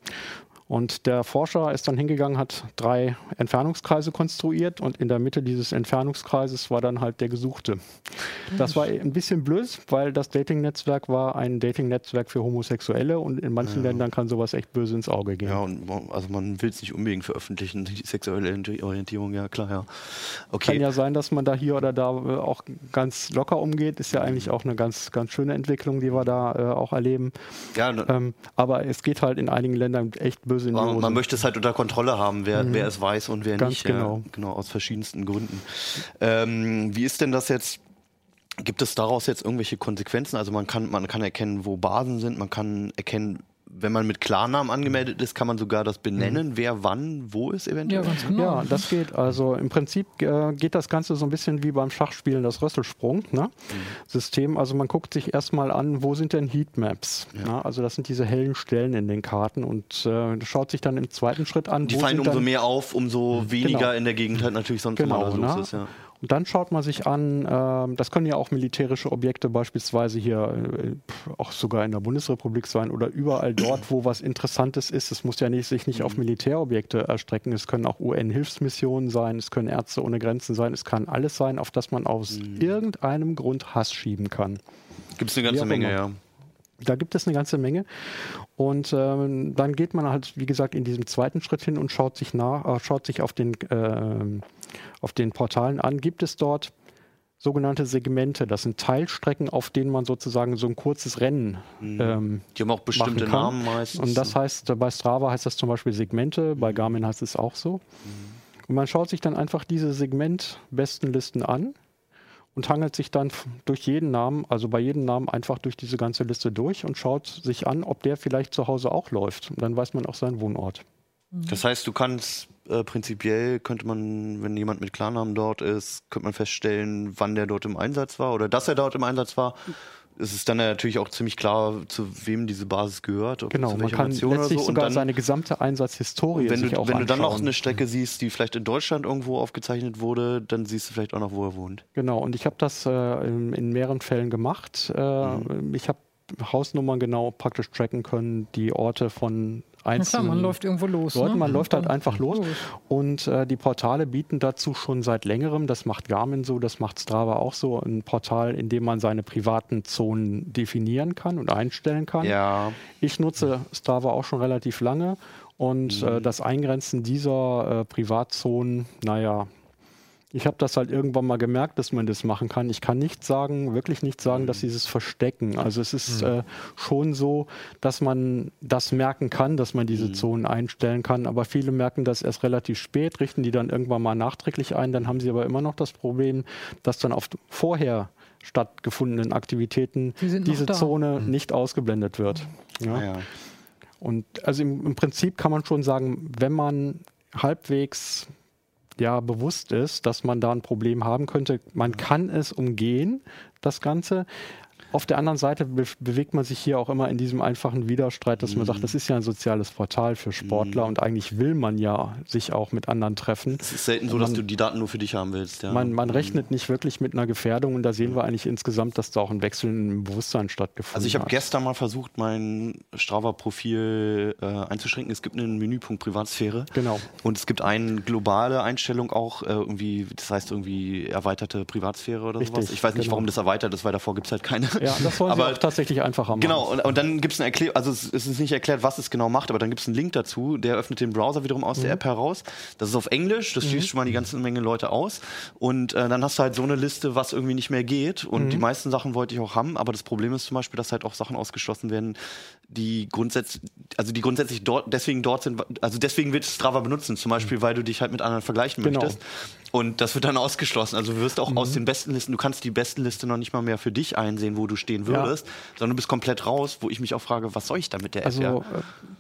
[SPEAKER 4] Und der Forscher ist dann hingegangen, hat drei Entfernungskreise konstruiert und in der Mitte dieses Entfernungskreises war dann halt der Gesuchte. Das war ein bisschen blöd, weil das Dating-Netzwerk war ein Dating-Netzwerk für Homosexuelle und in manchen ja. Ländern kann sowas echt böse ins Auge gehen.
[SPEAKER 1] Ja, und also man will es nicht unbedingt veröffentlichen, die sexuelle Orientierung, ja klar, ja.
[SPEAKER 4] Okay. Kann ja sein, dass man da hier oder da äh, auch ganz locker umgeht, ist ja eigentlich auch eine ganz, ganz schöne Entwicklung, die wir da äh, auch erleben. Ja, ne ähm, aber es geht halt in einigen Ländern echt böse böse in
[SPEAKER 1] die Hose. Man möchte es halt unter Kontrolle haben, wer, mhm. wer es weiß und wer
[SPEAKER 4] Ganz
[SPEAKER 1] nicht.
[SPEAKER 4] Genau.
[SPEAKER 1] Ja, genau, aus verschiedensten Gründen. Ähm, wie ist denn das jetzt? Gibt es daraus jetzt irgendwelche Konsequenzen? Also man kann, man kann erkennen, wo Basen sind, man kann erkennen, wenn man mit Klarnamen angemeldet ist, kann man sogar das benennen, mhm. wer wann wo ist eventuell.
[SPEAKER 4] Ja, genau. ja, das geht. Also im Prinzip äh, geht das Ganze so ein bisschen wie beim Schachspielen das Rösselsprung-System. Ne? Mhm. Also man guckt sich erstmal an, wo sind denn Heatmaps? Ja. Ne? Also das sind diese hellen Stellen in den Karten und äh, schaut sich dann im zweiten Schritt an.
[SPEAKER 1] Die fallen umso mehr auf, umso mhm. weniger genau. in der Gegend halt natürlich sonst
[SPEAKER 4] genau,
[SPEAKER 1] los
[SPEAKER 4] ne? ist. Ja. Und dann schaut man sich an, äh, das können ja auch militärische Objekte beispielsweise hier äh, auch sogar in der Bundesrepublik sein oder überall dort, wo was Interessantes ist. Es muss ja nicht, sich nicht auf mhm. Militärobjekte erstrecken. Es können auch UN-Hilfsmissionen sein, es können Ärzte ohne Grenzen sein, es kann alles sein, auf das man aus mhm. irgendeinem Grund Hass schieben kann.
[SPEAKER 1] Gibt es eine ganze Menge, ja.
[SPEAKER 4] Da gibt es eine ganze Menge. Und ähm, dann geht man halt, wie gesagt, in diesem zweiten Schritt hin und schaut sich nach, äh, schaut sich auf den äh, auf den Portalen an, gibt es dort sogenannte Segmente. Das sind Teilstrecken, auf denen man sozusagen so ein kurzes Rennen.
[SPEAKER 1] Mhm. Ähm, Die haben auch bestimmte Namen meistens.
[SPEAKER 4] Und das heißt, bei Strava heißt das zum Beispiel Segmente, bei mhm. Garmin heißt es auch so. Mhm. Und man schaut sich dann einfach diese Segmentbestenlisten an und hangelt sich dann durch jeden Namen, also bei jedem Namen einfach durch diese ganze Liste durch und schaut sich an, ob der vielleicht zu Hause auch läuft. Und dann weiß man auch seinen Wohnort.
[SPEAKER 1] Das heißt, du kannst äh, prinzipiell könnte man, wenn jemand mit Klarnamen dort ist, könnte man feststellen, wann der dort im Einsatz war oder dass er dort im Einsatz war. Es ist dann natürlich auch ziemlich klar, zu wem diese Basis gehört.
[SPEAKER 4] Genau, man kann letztlich so. sogar dann, seine gesamte Einsatzhistorie
[SPEAKER 1] wenn
[SPEAKER 4] sich
[SPEAKER 1] du,
[SPEAKER 4] auch
[SPEAKER 1] Wenn anschauen. du dann noch eine Strecke siehst, die vielleicht in Deutschland irgendwo aufgezeichnet wurde, dann siehst du vielleicht auch noch, wo er wohnt.
[SPEAKER 4] Genau, und ich habe das äh, in, in, mehreren Fällen gemacht. Äh, mhm. Ich habe Hausnummern genau praktisch tracken können, die Orte von einzelnen.
[SPEAKER 2] Ja, man läuft irgendwo los. Leuten.
[SPEAKER 4] Ne? Man läuft halt einfach los. los. Und äh, die Portale bieten dazu schon seit längerem, das macht Garmin so, das macht Strava auch so, ein Portal, in dem man seine privaten Zonen definieren kann und einstellen kann.
[SPEAKER 1] Ja.
[SPEAKER 4] Ich nutze Strava auch schon relativ lange. Und äh, mhm. äh, das Eingrenzen dieser äh, Privatzonen, naja, ich habe das halt irgendwann mal gemerkt, dass man das machen kann. Ich kann nicht sagen, wirklich nicht sagen, dass dieses Verstecken. Also es ist mhm. äh, schon so, dass man das merken kann, dass man diese mhm. Zonen einstellen kann. Aber viele merken das erst relativ spät, richten die dann irgendwann mal nachträglich ein. Dann haben sie aber immer noch das Problem, dass dann auf vorher stattgefundenen Aktivitäten die diese Zone mhm. nicht ausgeblendet wird. Ja. Ah, ja. Und also im, im Prinzip kann man schon sagen, wenn man halbwegs ja bewusst ist, dass man da ein Problem haben könnte. Man kann es umgehen, das Ganze. Auf der anderen Seite be bewegt man sich hier auch immer in diesem einfachen Widerstreit, dass mhm. man sagt, das ist ja ein soziales Portal für Sportler mhm. und eigentlich will man ja sich auch mit anderen treffen.
[SPEAKER 1] Es ist selten so, man, dass du die Daten nur für dich haben willst.
[SPEAKER 4] Ja. Man, man mhm. rechnet nicht wirklich mit einer Gefährdung und da sehen wir eigentlich insgesamt, dass da auch ein Wechsel im Bewusstsein stattgefunden hat.
[SPEAKER 1] Also ich habe gestern mal versucht, mein Strava-Profil äh, einzuschränken. Es gibt einen Menüpunkt Privatsphäre.
[SPEAKER 4] Genau.
[SPEAKER 1] Und es gibt eine globale Einstellung auch, äh, irgendwie, das heißt irgendwie erweiterte Privatsphäre oder Richtig, sowas. Ich weiß nicht, genau. warum das erweitert ist, weil davor gibt es halt keine.
[SPEAKER 4] Ja, das wollen aber, sie auch tatsächlich einfacher machen.
[SPEAKER 1] Genau, und, und dann gibt es eine Erklärung, also es, es, ist nicht erklärt, was es genau macht, aber dann gibt es einen Link dazu, der öffnet den Browser wiederum aus mhm. der App heraus. Das ist auf Englisch, das schließt mhm. schon mal die ganze Menge Leute aus. Und äh, dann hast du halt so eine Liste, was irgendwie nicht mehr geht. Und mhm. die meisten Sachen wollte ich auch haben, aber das Problem ist zum Beispiel, dass halt auch Sachen ausgeschlossen werden, die grundsätzlich, also die grundsätzlich dort, deswegen dort sind, also deswegen wird Strava benutzen, zum Beispiel, weil du dich halt mit anderen vergleichen genau. möchtest. Und das wird dann ausgeschlossen. Also du wirst auch mhm. aus den besten Listen, du kannst die besten Liste noch nicht mal mehr für dich einsehen, wo du stehen würdest, ja. sondern du bist komplett raus, wo ich mich auch frage, was soll ich da mit der App?
[SPEAKER 4] Also ja? Äh,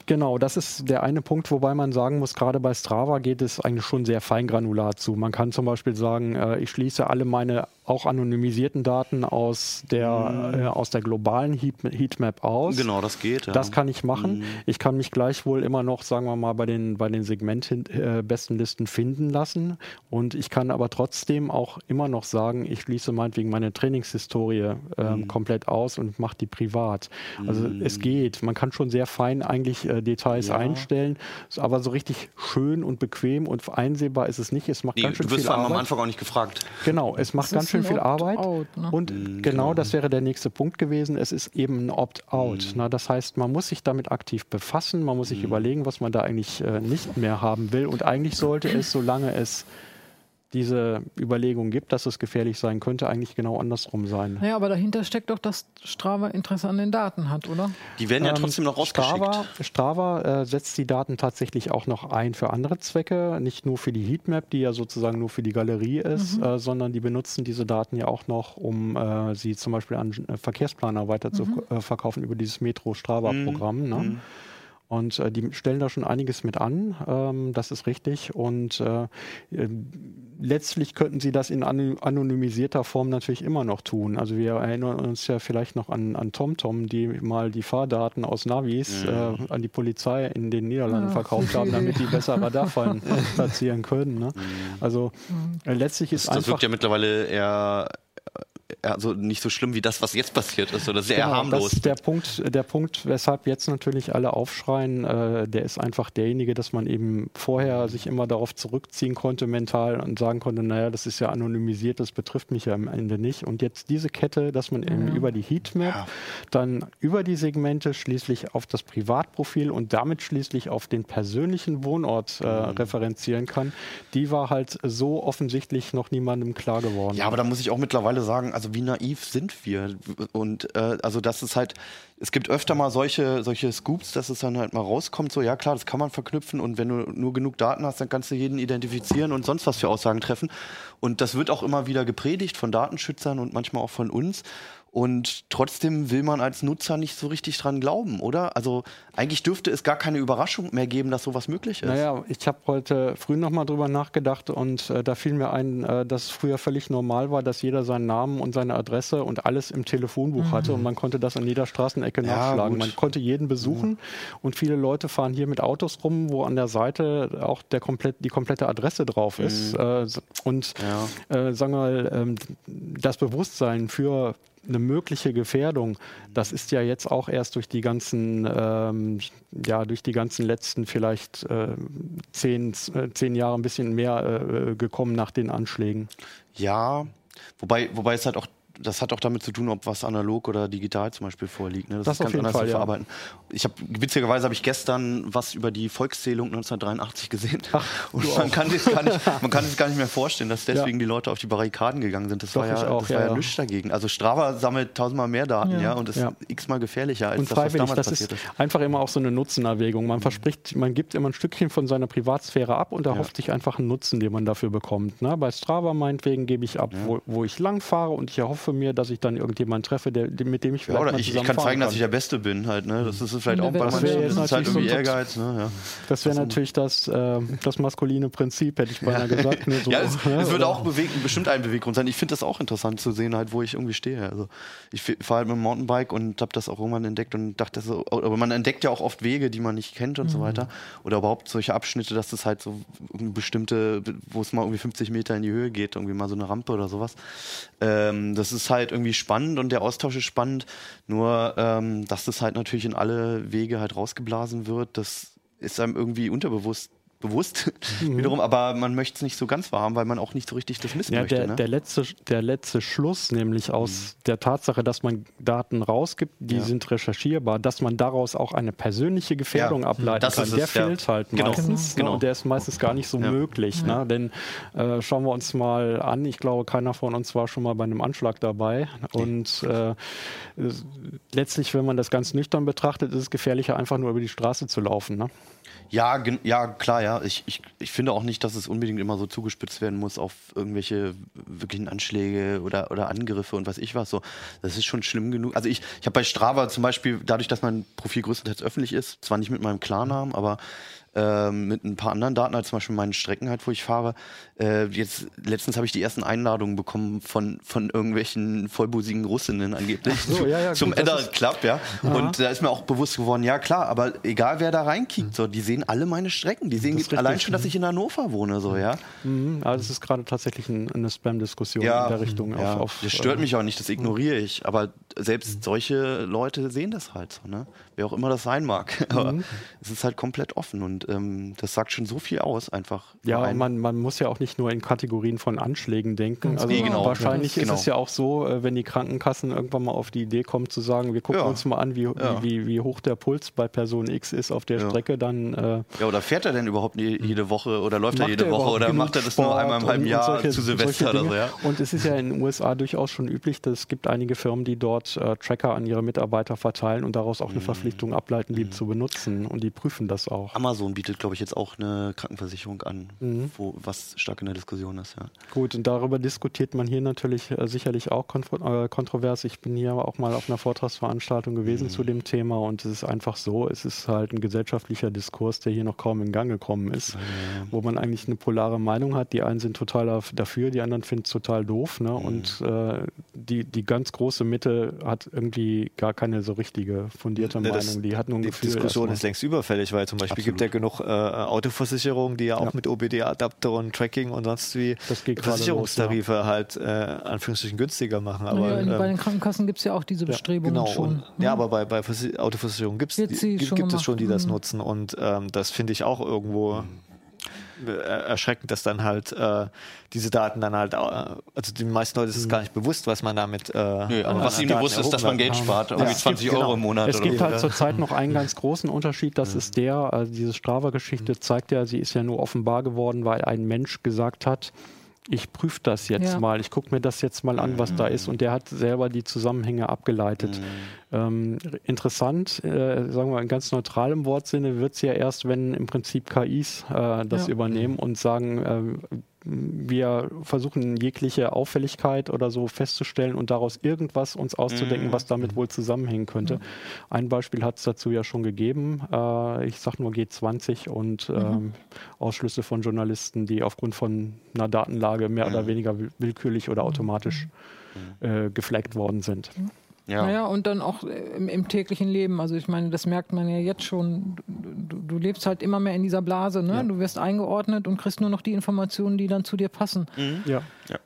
[SPEAKER 4] genau, das ist der eine Punkt, wobei man sagen muss, gerade bei Strava geht es eigentlich schon sehr feingranular zu. Man kann zum Beispiel sagen, äh, ich schließe alle meine auch anonymisierten Daten aus der,
[SPEAKER 1] Mhm.
[SPEAKER 4] äh, aus der globalen Heat, Heatmap aus.
[SPEAKER 1] Genau, das geht. Ja.
[SPEAKER 4] Das kann ich machen.
[SPEAKER 1] Mhm.
[SPEAKER 4] Ich kann mich gleichwohl immer noch, sagen wir mal, bei den, bei den Segmentbestenlisten finden lassen. Und ich kann aber trotzdem auch immer noch sagen, ich schließe meinetwegen meine Trainingshistorie ähm,
[SPEAKER 1] Mhm.
[SPEAKER 4] komplett aus und mache die privat. Also es geht. Man kann schon sehr fein eigentlich äh, Details
[SPEAKER 1] Ja.
[SPEAKER 4] einstellen, aber so richtig schön und bequem und einsehbar ist es nicht. Es macht
[SPEAKER 1] Nee,
[SPEAKER 4] ganz schön
[SPEAKER 1] du wirst
[SPEAKER 4] viel
[SPEAKER 1] vor allem am. Anfang auch nicht gefragt.
[SPEAKER 4] Genau, es macht ganz
[SPEAKER 2] ist
[SPEAKER 4] schön viel Arbeit.
[SPEAKER 2] Ne?
[SPEAKER 4] Und
[SPEAKER 1] Mhm,
[SPEAKER 4] genau das wäre der nächste Punkt gewesen. Es ist eben ein Opt-out.
[SPEAKER 1] Mhm.
[SPEAKER 4] Na, Das heißt, man muss sich damit aktiv befassen, man muss sich überlegen, was man da eigentlich äh, nicht mehr haben will. Und eigentlich sollte es, solange es diese Überlegung gibt, dass es gefährlich sein könnte, eigentlich genau andersrum sein.
[SPEAKER 2] Naja, aber dahinter steckt doch, dass Strava Interesse an den Daten hat, oder?
[SPEAKER 1] Die werden ja
[SPEAKER 4] Ähm,
[SPEAKER 1] trotzdem noch rausgeschickt.
[SPEAKER 4] Strava, Strava äh, setzt die Daten tatsächlich auch noch ein für andere Zwecke, nicht nur für die Heatmap, die ja sozusagen nur für die Galerie ist, äh, sondern die benutzen diese Daten ja auch noch, um äh, sie zum Beispiel an äh, Verkehrsplaner weiter zu äh, verkaufen über dieses Metro-Strava-Programm. Ne? Und äh, die stellen da schon einiges mit an, ähm, das ist richtig. Und äh, äh, letztlich könnten sie das in ano- anonymisierter Form natürlich immer noch tun. Also wir erinnern uns ja vielleicht noch an, an TomTom, die mal die Fahrdaten aus Navis äh, an die Polizei in den Niederlanden
[SPEAKER 2] Ach,
[SPEAKER 4] verkauft haben, damit die besser Radarfallen platzieren können. Ne? Also äh, letztlich ist
[SPEAKER 1] Das, das
[SPEAKER 4] einfach
[SPEAKER 1] wirkt ja mittlerweile eher also nicht so schlimm wie das, was jetzt passiert ist. Oder sehr
[SPEAKER 4] Genau,
[SPEAKER 1] harmlos.
[SPEAKER 4] Das ist der Punkt, der Punkt, weshalb jetzt natürlich alle aufschreien, äh, der ist einfach derjenige, dass man eben vorher sich immer darauf zurückziehen konnte mental und sagen konnte, naja, das ist ja anonymisiert, das betrifft mich ja am Ende nicht. Und jetzt diese Kette, dass man eben über die Heatmap,
[SPEAKER 1] Ja.
[SPEAKER 4] dann über die Segmente schließlich auf das Privatprofil und damit schließlich auf den persönlichen Wohnort äh,
[SPEAKER 1] Mhm.
[SPEAKER 4] referenzieren kann, die war halt so offensichtlich noch niemandem klar geworden.
[SPEAKER 1] Ja, aber da muss ich auch mittlerweile sagen, also wie naiv sind wir? Und äh, also das ist halt, es gibt öfter mal solche, solche Scoops, dass es dann halt mal rauskommt, so ja klar, das kann man verknüpfen und wenn du nur genug Daten hast, dann kannst du jeden identifizieren und sonst was für Aussagen treffen. Und das wird auch immer wieder gepredigt von Datenschützern und manchmal auch von uns. Und trotzdem will man als Nutzer nicht so richtig dran glauben, oder? Also eigentlich dürfte es gar keine Überraschung mehr geben, dass sowas möglich ist.
[SPEAKER 4] Naja, ich habe heute früh nochmal drüber nachgedacht und äh, da fiel mir ein, äh, dass es früher völlig normal war, dass jeder seinen Namen und seine Adresse und alles im Telefonbuch hatte und man konnte das an jeder Straßenecke
[SPEAKER 1] Ja,
[SPEAKER 4] nachschlagen.
[SPEAKER 1] gut.
[SPEAKER 4] Man konnte jeden besuchen und viele Leute fahren hier mit Autos rum, wo an der Seite auch der komplett, die komplette Adresse drauf ist. Äh, s- und äh, sagen wir mal, ähm, das Bewusstsein für eine mögliche Gefährdung, das ist ja jetzt auch erst durch die ganzen, ähm, ja, durch die ganzen letzten vielleicht äh, zehn, äh, zehn Jahre ein bisschen mehr äh, gekommen nach den Anschlägen.
[SPEAKER 1] Ja, wobei, wobei es halt auch, das hat auch damit zu tun, ob was analog oder digital zum Beispiel vorliegt. Ne?
[SPEAKER 4] Das auf jeden Fall,
[SPEAKER 1] zu
[SPEAKER 4] ja.
[SPEAKER 1] verarbeiten. Ich habe witzigerweise habe ich gestern was über die Volkszählung 1983 gesehen und man kann, sich gar nicht, man kann sich gar nicht mehr vorstellen, dass deswegen die Leute auf die Barrikaden gegangen sind. Das
[SPEAKER 4] Doch,
[SPEAKER 1] war ja,
[SPEAKER 4] auch,
[SPEAKER 1] das
[SPEAKER 4] ja,
[SPEAKER 1] war ja,
[SPEAKER 4] ja.
[SPEAKER 1] nichts dagegen. Also Strava sammelt tausendmal mehr Daten, ja,
[SPEAKER 2] Ja.
[SPEAKER 1] und ist
[SPEAKER 4] Ja.
[SPEAKER 1] x-mal gefährlicher als
[SPEAKER 4] Und
[SPEAKER 1] das, was damals
[SPEAKER 4] das ist
[SPEAKER 1] passiert ist.
[SPEAKER 4] einfach immer auch so eine Nutzenerwägung. Man verspricht, man gibt immer ein Stückchen von seiner Privatsphäre ab und erhofft sich einfach einen Nutzen, den man dafür bekommt. Ne? Bei Strava meinetwegen gebe ich ab, wo, wo ich lang fahre und ich erhoffe mir, dass ich dann irgendjemanden treffe, der, mit dem ich
[SPEAKER 1] Ja,
[SPEAKER 4] vielleicht
[SPEAKER 1] oder
[SPEAKER 4] mal
[SPEAKER 1] ich, ich kann zeigen, dass ich der Beste bin halt. Ne? Das ist vielleicht auch bei manchen,
[SPEAKER 2] wäre
[SPEAKER 1] das ist halt
[SPEAKER 2] natürlich
[SPEAKER 1] irgendwie
[SPEAKER 2] so
[SPEAKER 1] Ehrgeiz. Ne? Ja.
[SPEAKER 4] Das wäre natürlich das, äh, das maskuline Prinzip, hätte ich beinahe gesagt. Ne? So,
[SPEAKER 1] ja, es,
[SPEAKER 4] ne?
[SPEAKER 1] es wird
[SPEAKER 4] Oder-
[SPEAKER 1] auch bewegen, bestimmt ein Beweggrund sein. Ich finde das auch interessant zu sehen, halt, wo ich irgendwie stehe. Also ich fahre halt mit dem Mountainbike und habe das auch irgendwann entdeckt und dachte so, aber man entdeckt ja auch oft Wege, die man nicht kennt und so weiter. Oder überhaupt solche Abschnitte, dass das halt so bestimmte, wo es mal irgendwie 50 Meter in die Höhe geht, irgendwie mal so eine Rampe oder sowas. Ähm, das ist halt irgendwie spannend und der Austausch ist spannend. Nur, ähm, dass das halt natürlich in alle Wege halt rausgeblasen wird, das ist einem irgendwie unterbewusst bewusst wiederum, aber man möchte es nicht so ganz wahrhaben, weil man auch nicht so richtig das missen
[SPEAKER 4] Ja,
[SPEAKER 1] möchte.
[SPEAKER 4] der,
[SPEAKER 1] ne?
[SPEAKER 4] der, letzte, der letzte Schluss, nämlich aus der Tatsache, dass man Daten rausgibt, die
[SPEAKER 1] Mhm. Ja.
[SPEAKER 4] sind recherchierbar, dass man daraus auch eine persönliche Gefährdung
[SPEAKER 1] Ja,
[SPEAKER 4] ableiten
[SPEAKER 1] das
[SPEAKER 4] kann, der
[SPEAKER 1] es, ja.
[SPEAKER 4] fehlt halt
[SPEAKER 1] Genau,
[SPEAKER 4] meistens.
[SPEAKER 1] genau.
[SPEAKER 4] Ne? Und der ist meistens gar nicht so
[SPEAKER 1] Ja.
[SPEAKER 4] möglich. Ne? Denn äh, schauen wir uns mal an, ich glaube, keiner von uns war schon mal bei einem Anschlag dabei. Und äh, letztlich, wenn man das ganz nüchtern betrachtet, ist es gefährlicher, einfach nur über die Straße zu laufen.
[SPEAKER 1] Ja, ja, klar, ja. Ich, ich, ich finde auch nicht, dass es unbedingt immer so zugespitzt werden muss auf irgendwelche wirklichen Anschläge oder, oder Angriffe und was ich was. So, das ist schon schlimm genug. Also ich, ich habe bei Strava zum Beispiel, dadurch, dass mein Profil größtenteils öffentlich ist, zwar nicht mit meinem Klarnamen, aber äh, mit ein paar anderen Daten, als zum Beispiel meinen Strecken halt, wo ich fahre. Äh, jetzt letztens habe ich die ersten Einladungen bekommen von, von irgendwelchen vollbusigen Russinnen angeblich
[SPEAKER 4] so, ja, ja,
[SPEAKER 1] zum
[SPEAKER 4] ist-
[SPEAKER 1] Club, ja. Und da ist mir auch bewusst geworden, ja klar, aber egal wer da reinkickt, so, die sehen alle meine Strecken. Die sehen allein schon, dass ich in Hannover wohne, so, ja.
[SPEAKER 4] Mhm, aber das ist gerade tatsächlich ein, eine Spam-Diskussion
[SPEAKER 1] Ja,
[SPEAKER 4] in der Richtung.
[SPEAKER 1] ja.
[SPEAKER 4] Auf, auf,
[SPEAKER 1] das stört
[SPEAKER 4] äh,
[SPEAKER 1] mich auch nicht, das ignoriere ich. Aber selbst solche Leute sehen das halt so, ne? Wer auch immer das sein mag. Aber es ist halt komplett offen und ähm, das sagt schon so viel aus, einfach.
[SPEAKER 4] Ja, man, man muss ja auch nicht nur in Kategorien von Anschlägen denken. Also
[SPEAKER 1] genau.
[SPEAKER 4] wahrscheinlich
[SPEAKER 1] Genau.
[SPEAKER 4] ist es ja auch so, äh, wenn die Krankenkassen irgendwann mal auf die Idee kommen zu sagen, wir gucken
[SPEAKER 1] Ja.
[SPEAKER 4] uns mal an, wie,
[SPEAKER 1] Ja.
[SPEAKER 4] wie, wie, wie hoch der Puls bei Person X ist auf der
[SPEAKER 1] Ja.
[SPEAKER 4] Strecke, dann äh,
[SPEAKER 1] Ja, oder fährt er denn überhaupt je- jede Woche oder läuft er jede Woche oder macht er das nur
[SPEAKER 4] Sport
[SPEAKER 1] einmal im halben
[SPEAKER 4] und- und
[SPEAKER 1] Jahr
[SPEAKER 4] solche-
[SPEAKER 1] zu Silvester oder so, ja?
[SPEAKER 4] Und es ist ja in den USA durchaus schon üblich, dass es gibt einige Firmen, die dort äh, Tracker an ihre Mitarbeiter verteilen und daraus auch eine
[SPEAKER 1] Mhm.
[SPEAKER 4] Verpflichtung ableiten, die zu benutzen. Und die prüfen das auch.
[SPEAKER 1] Amazon bietet, glaube ich, jetzt auch eine Krankenversicherung an,
[SPEAKER 4] Mhm.
[SPEAKER 1] wo, was stark in der Diskussion ist, ja.
[SPEAKER 4] Gut, und darüber diskutiert man hier natürlich äh, sicherlich auch kontro äh, kontrovers. Ich bin hier auch mal auf einer Vortragsveranstaltung gewesen zu dem Thema und es ist einfach so, es ist halt ein gesellschaftlicher Diskurs, der hier noch kaum in Gang gekommen ist, wo man eigentlich eine polare Meinung hat. Die einen sind total daf- dafür, die anderen finden es total doof. Ne? Und äh, die, die ganz große Mitte hat irgendwie gar keine so richtige fundierte
[SPEAKER 3] Ne,
[SPEAKER 4] Meinung. Die hat nur ein
[SPEAKER 3] Die
[SPEAKER 4] Gefühl.
[SPEAKER 3] Diskussion
[SPEAKER 4] erstmal.
[SPEAKER 3] ist längst überfällig, weil zum Beispiel gibt ja genug äh, Autoversicherungen, die ja auch
[SPEAKER 4] Ja.
[SPEAKER 3] mit OBD-Adapter und Tracking und sonst wie
[SPEAKER 4] Das geht gerade
[SPEAKER 3] Versicherungstarife halt äh, anführungsstrichen günstiger machen. Aber
[SPEAKER 2] ja, bei
[SPEAKER 3] ähm,
[SPEAKER 2] den Krankenkassen gibt es ja auch diese Bestrebungen
[SPEAKER 3] Genau,
[SPEAKER 2] schon.
[SPEAKER 3] und, ja, aber bei, bei Versi- Autoversicherungen gibt's die, gibt, gibt es schon, die das
[SPEAKER 2] mhm.
[SPEAKER 3] nutzen und ähm, das finde ich auch irgendwo äh, erschreckend, dass dann halt äh, diese Daten dann halt, äh, also den meisten Leuten ist es gar nicht bewusst, was man damit. Äh,
[SPEAKER 1] Nö, aber
[SPEAKER 3] an
[SPEAKER 1] was ihnen
[SPEAKER 3] Daten
[SPEAKER 1] bewusst ist, dass man Geld spart, irgendwie
[SPEAKER 3] Ja.
[SPEAKER 1] 20
[SPEAKER 3] Genau.
[SPEAKER 1] Euro im Monat
[SPEAKER 4] Es
[SPEAKER 1] oder
[SPEAKER 4] gibt
[SPEAKER 1] so.
[SPEAKER 4] halt zurzeit noch einen ganz großen Unterschied, das ist der, also diese Strava-Geschichte zeigt ja, sie ist ja nur offenbar geworden, weil ein Mensch gesagt hat, ich prüfe das jetzt
[SPEAKER 2] Ja.
[SPEAKER 4] mal, ich gucke mir das jetzt mal an, was da ist und der hat selber die Zusammenhänge abgeleitet. Ähm, interessant, äh, sagen wir in ganz neutralem Wortsinne, wird es ja erst, wenn im Prinzip KIs äh, das
[SPEAKER 2] Ja.
[SPEAKER 4] übernehmen und sagen, ähm, wir versuchen jegliche Auffälligkeit oder so festzustellen und daraus irgendwas uns auszudenken, was damit wohl zusammenhängen könnte. Ein Beispiel hat es dazu ja schon gegeben. Äh, ich sage nur G20 und ähm, Ausschlüsse von Journalisten, die aufgrund von einer Datenlage mehr oder weniger will- willkürlich oder automatisch äh, geflaggt worden sind.
[SPEAKER 1] Ja.
[SPEAKER 2] Naja, und dann auch äh, im, im täglichen Leben. Also ich meine, das merkt man ja jetzt schon. Du, du lebst halt immer mehr in dieser Blase. Ne? Du wirst eingeordnet und kriegst nur noch die Informationen, die dann zu dir passen.
[SPEAKER 4] Ja.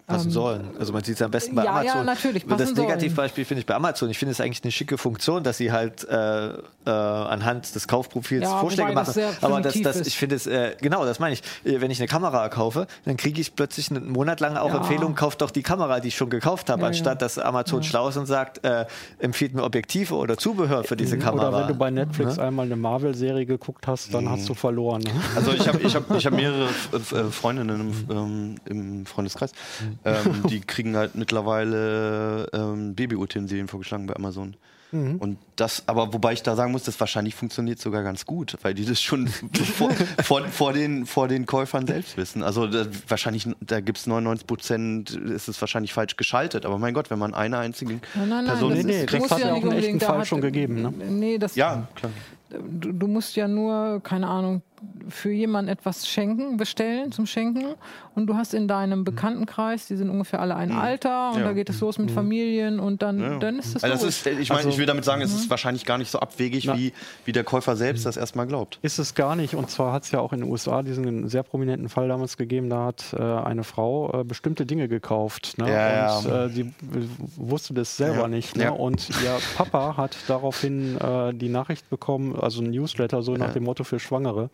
[SPEAKER 3] Passen sollen. Also man sieht es am besten bei
[SPEAKER 2] Ähm, ja, ja,
[SPEAKER 3] Amazon.
[SPEAKER 2] natürlich,
[SPEAKER 3] das
[SPEAKER 2] passen sollen.
[SPEAKER 3] Negativbeispiel finde ich bei Amazon. Ich finde es eigentlich eine schicke Funktion, dass sie halt äh, äh, anhand des Kaufprofils
[SPEAKER 2] Ja,
[SPEAKER 3] Vorschläge
[SPEAKER 2] das
[SPEAKER 3] machen.
[SPEAKER 2] sehr
[SPEAKER 3] Aber das, das, ich finde es, äh, genau, das meine ich. Äh, Wenn ich eine Kamera kaufe, dann kriege ich plötzlich einen Monat lang auch
[SPEAKER 2] Ja.
[SPEAKER 3] Empfehlungen, kauft doch die Kamera, die ich schon gekauft habe,
[SPEAKER 2] Ja,
[SPEAKER 3] anstatt
[SPEAKER 2] ja.
[SPEAKER 3] dass Amazon schlau ist und sagt, äh, empfiehlt mir Objektive oder Zubehör für diese Kamera.
[SPEAKER 4] Oder wenn du bei Netflix einmal eine Marvel-Serie geguckt hast, dann hast du verloren. Ne?
[SPEAKER 1] Also ich habe ich hab, ich hab mehrere äh, Freundinnen im, ähm, im Freundeskreis. Ähm, die kriegen halt mittlerweile ähm, Babyutensilien vorgeschlagen bei Amazon. Und das, aber wobei ich da sagen muss, das wahrscheinlich funktioniert sogar ganz gut, weil die das schon vor, vor, vor, den, vor den Käufern selbst wissen. Also da, wahrscheinlich, da gibt es 99 Prozent, ist es wahrscheinlich falsch geschaltet. Aber mein Gott, wenn man eine einzige
[SPEAKER 2] Nein, nein, nein,
[SPEAKER 1] Person
[SPEAKER 2] das
[SPEAKER 4] nee,
[SPEAKER 2] muss
[SPEAKER 4] hat
[SPEAKER 2] ja
[SPEAKER 4] ja auch einen echten Fall
[SPEAKER 2] hat-
[SPEAKER 4] schon gegeben, ne?
[SPEAKER 2] Nee, das,
[SPEAKER 1] Ja, klar.
[SPEAKER 2] du, du musst ja nur, keine Ahnung, für jemanden etwas schenken, bestellen zum Schenken. Und du hast in deinem Bekanntenkreis, die sind ungefähr alle ein Alter und
[SPEAKER 1] Ja.
[SPEAKER 2] da geht es los mit Familien und dann, dann ist das
[SPEAKER 1] Also das ist, ich meine,
[SPEAKER 4] Also-
[SPEAKER 1] ich will damit sagen, es ist wahrscheinlich gar nicht so abwegig,
[SPEAKER 4] Na.
[SPEAKER 1] wie, wie der Käufer selbst das erstmal glaubt.
[SPEAKER 4] Ist es gar nicht. Und zwar hat es ja auch in den USA diesen sehr prominenten Fall damals gegeben. Da hat äh, eine Frau äh, bestimmte Dinge gekauft. Ne?
[SPEAKER 1] Ja,
[SPEAKER 4] und
[SPEAKER 1] ja.
[SPEAKER 4] Äh, sie w- wusste das selber
[SPEAKER 1] Ja.
[SPEAKER 4] nicht. Ne?
[SPEAKER 1] Ja.
[SPEAKER 4] Und ihr Papa hat daraufhin äh, die Nachricht bekommen, also ein Newsletter, so nach dem Motto für Schwangere,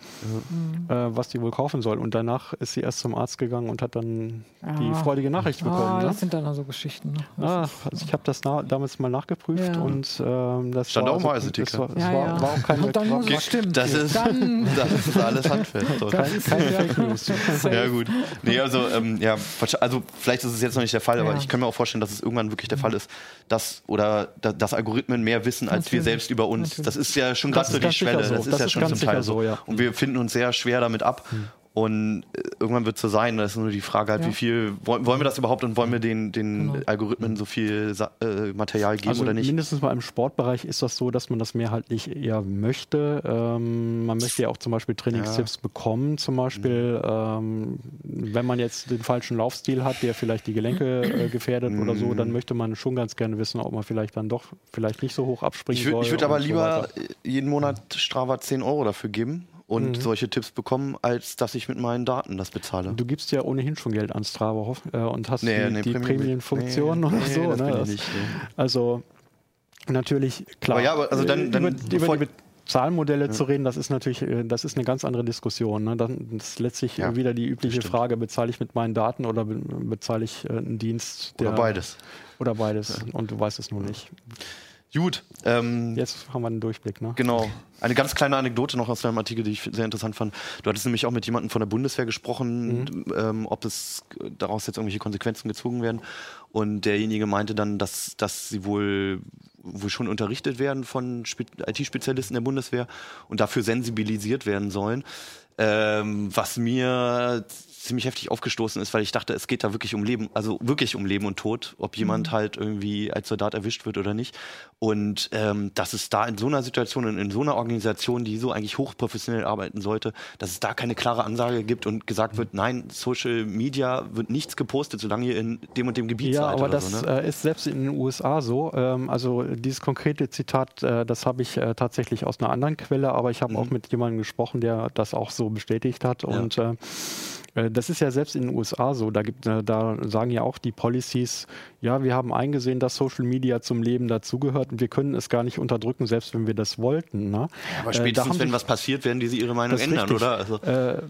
[SPEAKER 4] äh, was die wohl kaufen soll. Und danach ist sie erst zum Arzt gegangen und hat dann die freudige Nachricht bekommen.
[SPEAKER 2] ah,
[SPEAKER 4] ne?
[SPEAKER 2] das sind dann also Geschichten. Ne?
[SPEAKER 4] Ah, also ich habe das na damals mal nachgeprüft
[SPEAKER 2] Ja.
[SPEAKER 4] und ähm, das
[SPEAKER 1] Stand
[SPEAKER 4] war,
[SPEAKER 1] auch im
[SPEAKER 4] also,
[SPEAKER 1] Eiseticket.
[SPEAKER 4] das war, das
[SPEAKER 2] Ja,
[SPEAKER 4] war,
[SPEAKER 2] ja.
[SPEAKER 4] war auch keine
[SPEAKER 2] Und dann muss.
[SPEAKER 1] Das ist,
[SPEAKER 2] Dann-
[SPEAKER 1] das ist alles handfest. So.
[SPEAKER 4] kein, kein Fake News.
[SPEAKER 1] Ja, gut. Nee, also, ähm, ja, also vielleicht ist es jetzt noch nicht der Fall, aber
[SPEAKER 2] Ja.
[SPEAKER 1] ich kann mir auch vorstellen, dass es irgendwann wirklich der Fall ist, dass oder da, dass Algorithmen mehr wissen als wir
[SPEAKER 2] Natürlich.
[SPEAKER 1] selbst über uns.
[SPEAKER 2] Natürlich.
[SPEAKER 1] Das ist ja schon gerade so die Schwelle.
[SPEAKER 4] so.
[SPEAKER 1] Das ist
[SPEAKER 4] Das
[SPEAKER 1] ja
[SPEAKER 4] ist
[SPEAKER 1] schon
[SPEAKER 4] ganz
[SPEAKER 1] zum Teil so.
[SPEAKER 4] so, ja.
[SPEAKER 1] Und wir finden uns sehr schwer damit ab. Und äh, irgendwann wird es so sein, das ist nur die Frage halt, ja. wie viel, wollen, wollen wir das überhaupt und wollen wir den, den genau. Algorithmen so viel äh, Material geben
[SPEAKER 4] also
[SPEAKER 1] oder nicht?
[SPEAKER 4] Mindestens mal im Sportbereich ist das so, dass man das mehrheitlich eher möchte. Ähm, man möchte ja auch zum Beispiel Trainingstipps ja. bekommen, zum Beispiel, ähm, wenn man jetzt den falschen Laufstil hat, der vielleicht die Gelenke äh, gefährdet oder so, dann mhm. möchte man schon ganz gerne wissen, ob man vielleicht dann doch vielleicht nicht so hoch abspringen
[SPEAKER 1] ich Ich würde aber lieber so jeden Monat Strava 10 Euro dafür geben und mhm. solche Tipps bekommen, als dass ich mit meinen Daten das bezahle.
[SPEAKER 4] Du gibst ja ohnehin schon Geld an Strava äh, und hast nee, die, nee, die Prämienfunktion nee, oder so. Das ne? das, nicht, Also natürlich, klar.
[SPEAKER 1] Aber ja, aber also dann, dann
[SPEAKER 4] über, über die Zahlmodelle ja. zu reden, das ist natürlich, äh, das ist eine ganz andere Diskussion. Ne? Dann ist letztlich ja, wieder die übliche Frage, bezahle ich mit meinen Daten oder bezahle ich äh, einen Dienst?
[SPEAKER 1] Der, oder beides.
[SPEAKER 4] Oder beides. Ja. Und du weißt es nur nicht.
[SPEAKER 1] Gut.
[SPEAKER 4] Ähm, Jetzt haben wir einen Durchblick, ne?
[SPEAKER 1] Genau. Eine ganz kleine Anekdote noch aus deinem Artikel, die ich sehr interessant fand. Du hattest nämlich auch mit jemandem von der Bundeswehr gesprochen, mhm. ähm, ob es daraus jetzt irgendwelche Konsequenzen gezogen werden. Und derjenige meinte dann, dass, dass sie wohl, wohl schon unterrichtet werden von IT-Spezialisten der Bundeswehr und dafür sensibilisiert werden sollen. Ähm, was mir ziemlich heftig aufgestoßen ist, weil ich dachte, es geht da wirklich um Leben, also wirklich um Leben und Tod, ob jemand mhm. halt irgendwie als Soldat erwischt wird oder nicht. Und ähm, dass es da in so einer Situation und in so einer Organisation, die so eigentlich hochprofessionell arbeiten sollte, dass es da keine klare Ansage gibt und gesagt wird, nein, Social Media wird nichts gepostet, solange ihr in dem und dem Gebiet
[SPEAKER 4] ja,
[SPEAKER 1] seid.
[SPEAKER 4] Ja, aber das so, ne? äh, ist selbst in den USA so. Ähm, also dieses konkrete Zitat, äh, das habe ich äh, tatsächlich aus einer anderen Quelle, aber ich habe mhm. auch mit jemandem gesprochen, der das auch so bestätigt hat. Ja. Und äh, das ist ja selbst in den USA so. Da, gibt, äh, da sagen ja auch die Policies, ja, wir haben eingesehen, dass Social Media zum Leben dazugehört und wir können es gar nicht unterdrücken, selbst wenn wir das wollten. Ne?
[SPEAKER 1] aber spätestens, äh, wenn was passiert, werden die sie ihre Meinung ändern, richtig. oder?
[SPEAKER 4] Also. Äh,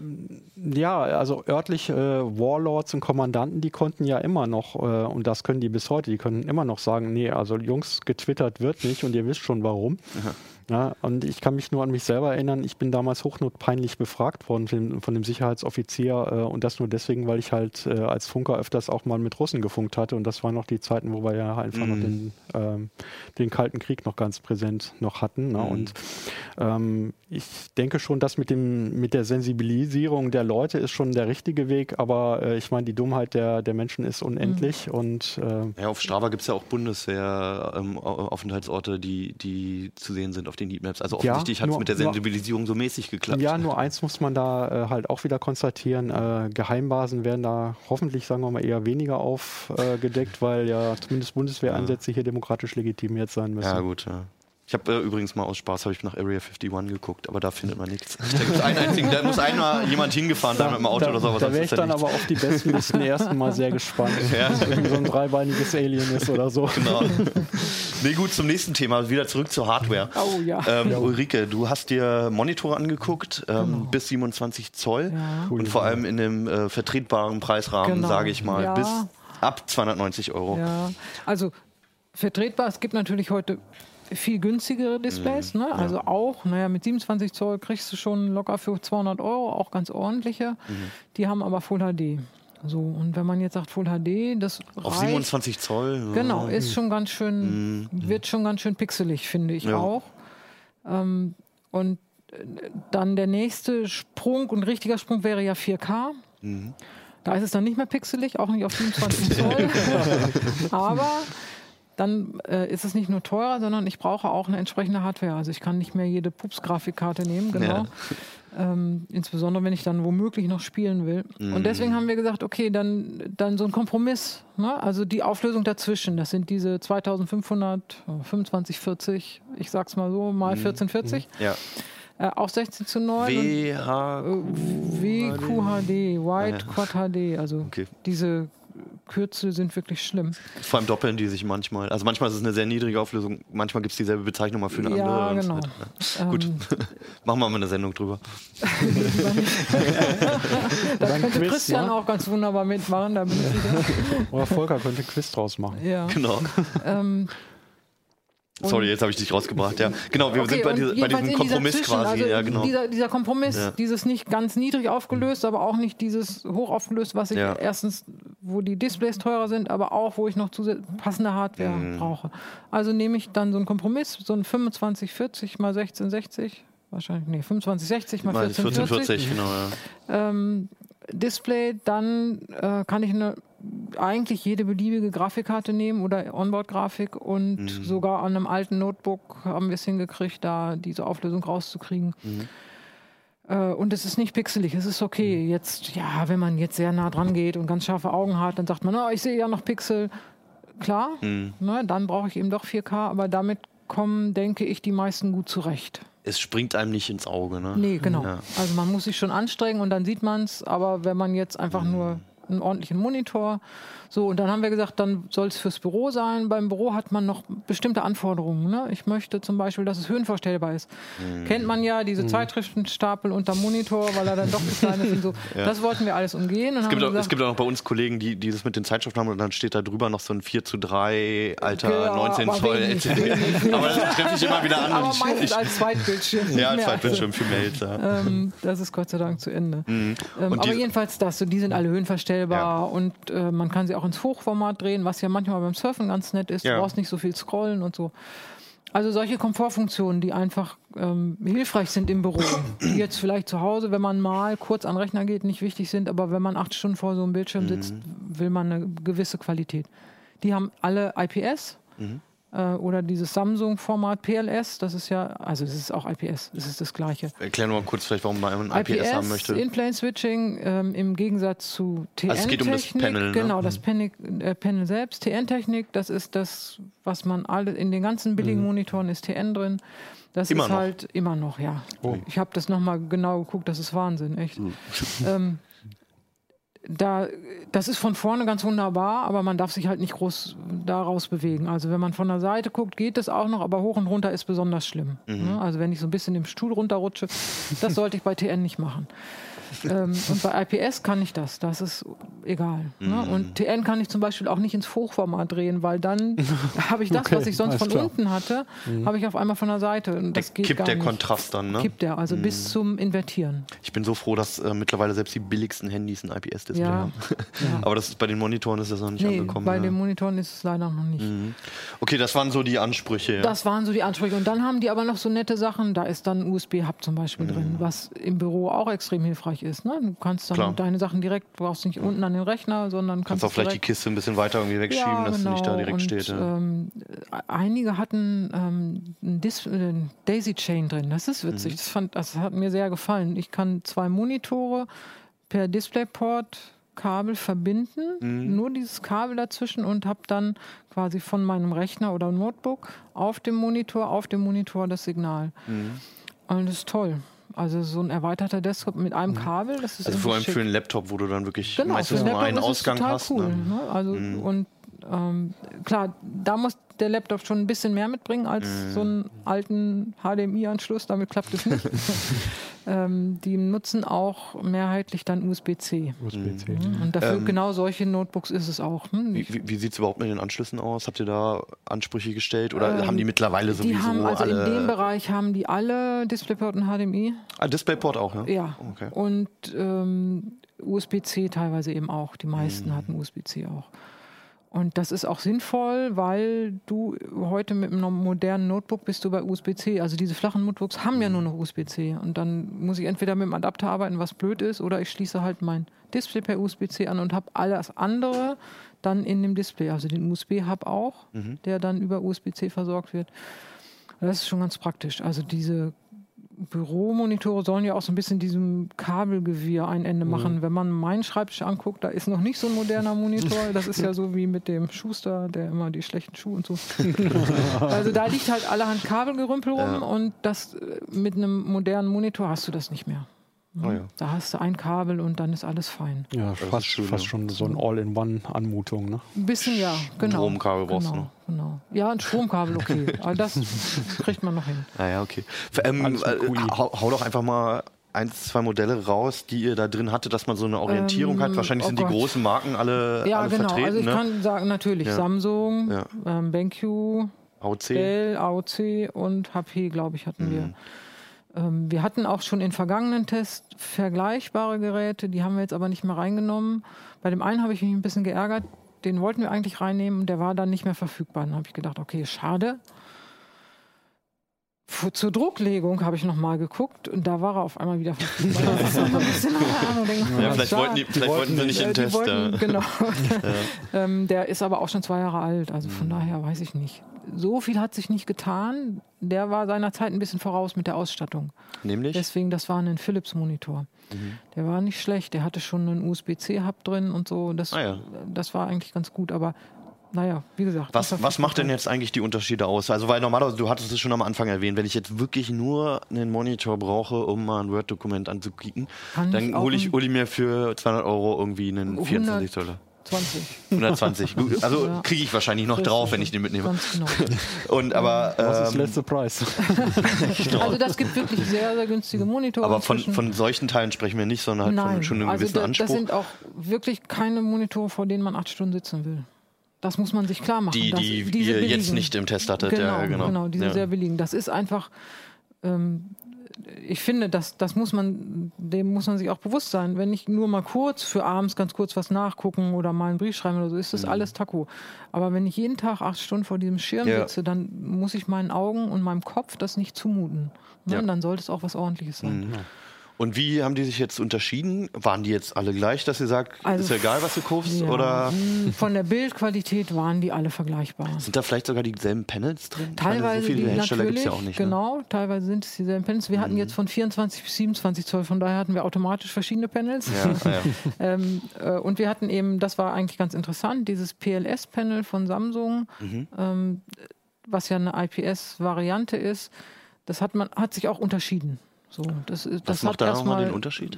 [SPEAKER 4] ja, also örtliche äh, Warlords und Kommandanten, die konnten ja immer noch, äh, und das können die bis heute, die können immer noch sagen, nee, also Jungs, getwittert wird nicht und ihr wisst schon warum. Aha. Ja, und ich kann mich nur an mich selber erinnern, ich bin damals hochnotpeinlich befragt worden von, von dem Sicherheitsoffizier äh, und das nur deswegen, weil ich halt äh, als Funker öfters auch mal mit Russen gefunkt hatte und das waren noch die Zeiten, wo wir ja einfach mhm. noch den, ähm, den Kalten Krieg noch ganz präsent noch hatten. Ne? Mhm. Und ähm, ich denke schon, dass mit, dem, mit der Sensibilisierung der Leute ist schon der richtige Weg, aber äh, ich meine, die Dummheit der, der Menschen ist unendlich mhm. und
[SPEAKER 1] äh, ja, auf Strava gibt es ja auch Bundeswehr-Aufenthaltsorte, ähm, die, die zu sehen sind auf den Heatmaps. Also offensichtlich ja, hat es mit der Sensibilisierung nur, so mäßig geklappt.
[SPEAKER 4] Ja, nur eins muss man da äh, halt auch wieder konstatieren. Äh, Geheimbasen werden da hoffentlich, sagen wir mal, eher weniger aufgedeckt, weil ja zumindest Bundeswehreinsätze ja. hier demokratisch legitimiert sein müssen.
[SPEAKER 1] Ja, gut, ja. Ich habe äh, übrigens mal aus Spaß ich nach Area 51 geguckt, aber da findet man nichts. Da gibt einen einzigen, da muss einmal jemand hingefahren sein mit dem Auto
[SPEAKER 4] da,
[SPEAKER 1] oder sowas.
[SPEAKER 4] Da wäre ich dann nichts. aber auf die besten zum ersten Mal sehr gespannt. Ja. Wenn so ein dreibeiniges Alien ist oder so. Genau.
[SPEAKER 1] Nee, gut, zum nächsten Thema. Wieder zurück zur Hardware.
[SPEAKER 2] Oh ja.
[SPEAKER 1] Ähm, ja. Ulrike, du hast dir Monitore angeguckt, ähm, genau. bis 27 Zoll ja. und vor allem in einem äh, vertretbaren Preisrahmen, genau. sage ich mal, bis ab 290 Euro.
[SPEAKER 2] Ja, also vertretbar. Es gibt natürlich heute viel günstigere Displays. Mhm. Ne? Also ja. auch, naja, mit 27 Zoll kriegst du schon locker für 200 Euro, auch ganz ordentliche. Mhm. Die haben aber Full HD. So, und wenn man jetzt sagt Full HD, das
[SPEAKER 1] Auf reicht, 27 Zoll?
[SPEAKER 2] Genau, ist schon ganz schön, mhm. wird schon ganz schön pixelig, finde ich ja. auch. Ähm, und äh, dann der nächste Sprung und richtiger Sprung wäre ja 4K. Mhm. Da ist es dann nicht mehr pixelig, auch nicht auf 27 Zoll. Aber dann äh, ist es nicht nur teurer, sondern ich brauche auch eine entsprechende Hardware. Also ich kann nicht mehr jede Pups-Grafikkarte nehmen, genau. Ja. Ähm, insbesondere wenn ich dann womöglich noch spielen will. Mm. Und deswegen haben wir gesagt, okay, dann, dann so ein Kompromiss. Ne? Also die Auflösung dazwischen, das sind diese 2500, 2540, ich sag's mal so, mal 1440.
[SPEAKER 1] Mm. Ja.
[SPEAKER 2] Äh, auch 16 zu 9.
[SPEAKER 1] WH
[SPEAKER 2] WQHD, White ah, Quad HD, also okay. diese Kürzel sind wirklich schlimm.
[SPEAKER 1] Vor allem doppeln die sich manchmal. Also manchmal ist es eine sehr niedrige Auflösung, manchmal gibt es dieselbe Bezeichnung mal für eine
[SPEAKER 2] ja,
[SPEAKER 1] andere.
[SPEAKER 2] Genau.
[SPEAKER 1] Halt, ja. Gut, ähm, machen wir mal eine Sendung drüber.
[SPEAKER 2] da könnte Quiz, Christian ja? auch ganz wunderbar mitmachen. Da bin ich
[SPEAKER 4] Oder Volker könnte Quiz draus machen.
[SPEAKER 2] Ja.
[SPEAKER 1] Genau. Ähm, Sorry, jetzt habe ich dich rausgebracht. Ja, genau. Wir okay, sind bei, dieser, bei diesem Kompromiss quasi.
[SPEAKER 2] Also
[SPEAKER 1] ja, genau.
[SPEAKER 2] dieser, dieser Kompromiss, ja. dieses nicht ganz niedrig aufgelöst, aber auch nicht dieses hoch aufgelöst, was ich ja. erstens, wo die Displays teurer sind, aber auch, wo ich noch passende Hardware mhm. brauche. Also nehme ich dann so einen Kompromiss, so ein 2540 mal 1660, wahrscheinlich, nee, 2560 mal 1440. 1440 genau, ja. Ähm, Display, dann äh, kann ich eine, eigentlich jede beliebige Grafikkarte nehmen oder Onboard-Grafik und mhm. sogar an einem alten Notebook haben wir es hingekriegt, da diese Auflösung rauszukriegen. Mhm. Äh, und es ist nicht pixelig, es ist okay. Mhm. Jetzt, ja, wenn man jetzt sehr nah dran geht und ganz scharfe Augen hat, dann sagt man, oh, ich sehe ja noch Pixel. Klar, mhm. ne, dann brauche ich eben doch 4K, aber damit kommen, denke ich, die meisten gut zurecht
[SPEAKER 1] es springt einem nicht ins Auge. Ne?
[SPEAKER 2] Nee, genau. Ja. Also man muss sich schon anstrengen und dann sieht man es, aber wenn man jetzt einfach mhm. nur einen ordentlichen Monitor so, und dann haben wir gesagt, dann soll es fürs Büro sein. Beim Büro hat man noch bestimmte Anforderungen. Ne? Ich möchte zum Beispiel, dass es höhenvorstellbar ist. Mhm. Kennt man ja, diese mhm. Zeitschriftenstapel unterm Monitor, weil er dann doch zu klein ist und so. Ja. Das wollten wir alles umgehen.
[SPEAKER 1] Es gibt, auch, gesagt, es gibt, auch, bei uns Kollegen, die, die das mit den Zeitschriften haben und dann steht da drüber noch so ein 4 zu 3 alter ja, 19 Zoll. Wenig. aber das treffe ich immer wieder an.
[SPEAKER 2] Aber meistens ich, als Zweitbildschirm.
[SPEAKER 1] Ja, als Zweitbildschirm für Mails.
[SPEAKER 2] Ja. Ähm, das ist Gott sei Dank zu Ende. Mhm. Ähm, aber jedenfalls das, so, die sind alle höhenverstellbar und äh, man kann sie auch ins Hochformat drehen, was ja manchmal beim Surfen ganz nett ist. Ja. Du brauchst nicht so viel scrollen und so. Also solche Komfortfunktionen, die einfach ähm, hilfreich sind im Büro, die jetzt vielleicht zu Hause, wenn man mal kurz an den Rechner geht, nicht wichtig sind, aber wenn man acht Stunden vor so einem Bildschirm mhm. sitzt, will man eine gewisse Qualität. Die haben alle IPS. Mhm oder dieses Samsung-Format PLS, das ist ja, also es ist auch IPS, es ist das gleiche.
[SPEAKER 1] Erklär mal kurz vielleicht, warum man IPS, IPS haben möchte.
[SPEAKER 2] In-Plane-Switching ähm, im Gegensatz zu TN-Technik. Also es geht um das Panel, ne? Genau, das mhm. Panel, äh, Panel selbst. TN-Technik, das ist das, was man alle, in den ganzen billigen mhm. Monitoren ist TN drin. Das immer ist noch. halt immer noch, ja. Oh. Ich habe das nochmal genau geguckt, das ist Wahnsinn, echt. Mhm. ähm, da, das ist von vorne ganz wunderbar, aber man darf sich halt nicht groß daraus bewegen. Also wenn man von der Seite guckt, geht das auch noch, aber hoch und runter ist besonders schlimm. Mhm. Ne? Also wenn ich so ein bisschen im Stuhl runterrutsche, das sollte ich bei TN nicht machen ähm, und bei IPS kann ich das. Das ist egal. Ne? Mhm. Und TN kann ich zum Beispiel auch nicht ins Hochformat drehen, weil dann habe ich das, okay, was ich sonst von klar. unten hatte, mhm. habe ich auf einmal von der Seite. Und das
[SPEAKER 1] der kippt der nicht. Kontrast dann, ne?
[SPEAKER 2] Kippt der, also mhm. bis zum Invertieren.
[SPEAKER 1] Ich bin so froh, dass äh, mittlerweile selbst die billigsten Handys ein IPS-Display ja. haben. ja. Aber das ist, bei den Monitoren ist das noch nicht nee, angekommen.
[SPEAKER 2] Bei ja. den Monitoren ist es leider noch nicht. Mhm.
[SPEAKER 1] Okay, das waren so die Ansprüche.
[SPEAKER 2] Das waren so die Ansprüche. Und dann haben die aber noch so nette Sachen. Da ist dann ein USB-Hub zum Beispiel mhm. drin, was im Büro auch extrem hilfreich ist. Ne? Du kannst dann Klar. deine Sachen direkt, brauchst nicht unten an den Rechner, sondern kannst,
[SPEAKER 1] kannst auch vielleicht die Kiste ein bisschen weiter irgendwie wegschieben, ja, dass genau. sie nicht da genau. direkt und, steht. Ja. Ähm,
[SPEAKER 2] einige hatten ähm, ein äh, Daisy Chain drin. Das ist witzig. Mhm. Das, fand, das hat mir sehr gefallen. Ich kann zwei Monitore per DisplayPort Kabel verbinden, mhm. nur dieses Kabel dazwischen und habe dann quasi von meinem Rechner oder Notebook auf dem Monitor, auf dem Monitor das Signal. Mhm. Und das ist toll. Also so ein erweiterter Desktop mit einem mhm. Kabel, das ist
[SPEAKER 1] Also vor allem schick. für einen Laptop, wo du dann wirklich genau, meistens nur einen Ausgang hast. Cool, ne?
[SPEAKER 2] Ne? Also mhm. und ähm, klar, da muss der Laptop schon ein bisschen mehr mitbringen als mhm. so einen alten HDMI-Anschluss. Damit klappt es nicht. ähm, die nutzen auch mehrheitlich dann USB-C. USB-C. Mhm. Und dafür ähm, genau solche Notebooks ist es auch.
[SPEAKER 1] Hm? Wie, wie, wie sieht es überhaupt mit den Anschlüssen aus? Habt ihr da Ansprüche gestellt oder ähm, haben die mittlerweile sowieso die haben,
[SPEAKER 2] also
[SPEAKER 1] alle?
[SPEAKER 2] In dem Bereich haben die alle DisplayPort und HDMI.
[SPEAKER 1] Ah, DisplayPort auch,
[SPEAKER 2] ne? Ja. Okay. Und ähm, USB-C teilweise eben auch. Die meisten mhm. hatten USB-C auch. Und das ist auch sinnvoll, weil du heute mit einem modernen Notebook bist du bei USB-C. Also diese flachen Notebooks haben ja nur noch USB-C. Und dann muss ich entweder mit dem Adapter arbeiten, was blöd ist, oder ich schließe halt mein Display per USB-C an und habe alles andere dann in dem Display. Also den USB-Hub auch, mhm. der dann über USB-C versorgt wird. Das ist schon ganz praktisch. Also diese Büromonitore sollen ja auch so ein bisschen diesem Kabelgewirr ein Ende mhm. machen. Mhm. Wenn man meinen Schreibtisch anguckt, da ist noch nicht so ein moderner Monitor. Das ist ja so wie mit dem Schuster, der immer die schlechten Schuhe und so. also da liegt halt allerhand Kabelgerümpel rum ja. und das äh, mit einem modernen Monitor hast du das nicht mehr. Oh ja. Da hast du ein Kabel und dann ist alles fein.
[SPEAKER 4] Ja, fast, schön, fast schon so ein All-in-One-Anmutung. Ne?
[SPEAKER 2] Ein bisschen ja, genau.
[SPEAKER 1] Stromkabel brauchst
[SPEAKER 2] genau, du. Genau. Ja, ein Stromkabel, okay. Aber das kriegt man noch hin.
[SPEAKER 1] Naja, okay. Ähm, äh, hau, hau, doch einfach mal ein, zwei Modelle raus, die ihr da drin hattet, dass man so eine Orientierung ähm, hat. Wahrscheinlich oh sind Gott. die großen Marken alle, ja, alle genau. vertreten. Also
[SPEAKER 2] ich
[SPEAKER 1] ne?
[SPEAKER 2] kann sagen, natürlich, ja. Samsung, ja. Ähm, BenQ, AOC. Dell, AOC und HP, glaube ich, hatten mhm. wir. Ähm, wir hatten auch schon in vergangenen Tests vergleichbare Geräte, die haben wir jetzt aber nicht mehr reingenommen. Bei dem einen habe ich mich ein bisschen geärgert, den wollten wir eigentlich reinnehmen und der war dann nicht mehr verfügbar. Dann habe ich gedacht, okay, schade. Zur Drucklegung habe ich noch mal geguckt und da war er auf einmal wieder verfügbar.
[SPEAKER 1] Ja, vielleicht, wollten, die, vielleicht wollten sie nicht in Test. Wollten,
[SPEAKER 2] genau. ja. ähm, der ist aber auch schon zwei Jahre alt, also von mhm. daher weiß ich nicht. So viel hat sich nicht getan. Der war seiner Zeit ein bisschen voraus mit der Ausstattung.
[SPEAKER 1] Nämlich?
[SPEAKER 2] Deswegen, das war ein Philips-Monitor. Mhm. Der war nicht schlecht. Der hatte schon einen USB-C-Hub drin und so. Das, ah, ja. das war eigentlich ganz gut. Aber naja, wie gesagt.
[SPEAKER 1] Was, was macht denn jetzt eigentlich die Unterschiede aus? Also, weil normalerweise, du hattest es schon am Anfang erwähnt, wenn ich jetzt wirklich nur einen Monitor brauche, um mal ein Word-Dokument anzukicken, dann hole ich, hol ich mir für 200 Euro irgendwie einen 24 Zoller.
[SPEAKER 2] 20.
[SPEAKER 1] 120. Also ja. kriege ich wahrscheinlich noch drauf, wenn ich den mitnehme. Ganz genau. Und aber.
[SPEAKER 4] Ähm, Was ist ähm, letzte Preis?
[SPEAKER 2] also das gibt wirklich sehr, sehr günstige Monitore.
[SPEAKER 1] Aber von, von solchen Teilen sprechen wir nicht, sondern halt Nein. von schon einem also gewissen da, Anspruch.
[SPEAKER 2] Das sind auch wirklich keine Monitore, vor denen man acht Stunden sitzen will. Das muss man sich klar machen.
[SPEAKER 1] Die, die ihr billigen. jetzt nicht im Test hattet.
[SPEAKER 2] Genau, ja, genau. genau die sind ja. sehr billigen. Das ist einfach, ähm, ich finde, das, das muss man, dem muss man sich auch bewusst sein. Wenn ich nur mal kurz für abends ganz kurz was nachgucken oder mal einen Brief schreiben oder so, ist das mhm. alles Taco. Aber wenn ich jeden Tag acht Stunden vor diesem Schirm ja. sitze, dann muss ich meinen Augen und meinem Kopf das nicht zumuten. Ne? Dann sollte es auch was Ordentliches sein. Mhm.
[SPEAKER 1] Und wie haben die sich jetzt unterschieden? Waren die jetzt alle gleich, dass ihr sagt, also ist ja egal, was du kaufst? Ja, oder?
[SPEAKER 2] Hm, von der Bildqualität waren die alle vergleichbar.
[SPEAKER 1] Sind da vielleicht sogar dieselben Panels drin?
[SPEAKER 2] Teilweise so viele Hersteller gibt es ja auch nicht. Ne? Genau, ne? teilweise sind es dieselben Panels. Wir mhm. hatten jetzt von 24 bis 27 Zoll, von daher hatten wir automatisch verschiedene Panels. Ja, ja. ähm, äh, und wir hatten eben, das war eigentlich ganz interessant, dieses PLS-Panel von Samsung, mhm. ähm, was ja eine IPS-Variante ist. Das hat, man, hat sich auch unterschieden. So, das, das
[SPEAKER 1] Was macht da nochmal den Unterschied?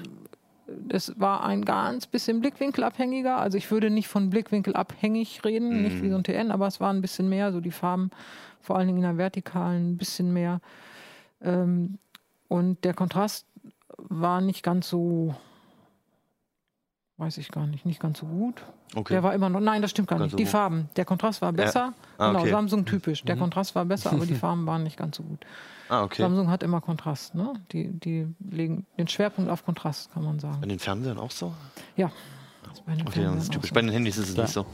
[SPEAKER 2] Das war ein ganz bisschen blickwinkelabhängiger. Also ich würde nicht von Blickwinkel abhängig reden, mm. nicht wie so ein TN, aber es war ein bisschen mehr, so die Farben, vor allen Dingen in der Vertikalen, ein bisschen mehr. Ähm, und der Kontrast war nicht ganz so, weiß ich gar nicht, nicht ganz so gut. Okay. Der war immer noch, nein, das stimmt gar nicht. Die Farben, der Kontrast war besser. Ja. Ah, genau, okay. Samsung typisch. Der mhm. Kontrast war besser, aber die Farben waren nicht ganz so gut. Ah, okay. Samsung hat immer Kontrast, ne? Die, die legen den Schwerpunkt auf Kontrast, kann man sagen.
[SPEAKER 1] Bei den Fernsehern auch so?
[SPEAKER 2] Ja.
[SPEAKER 1] Okay, das ist typisch. Bei den Handys ist es ja. nicht so.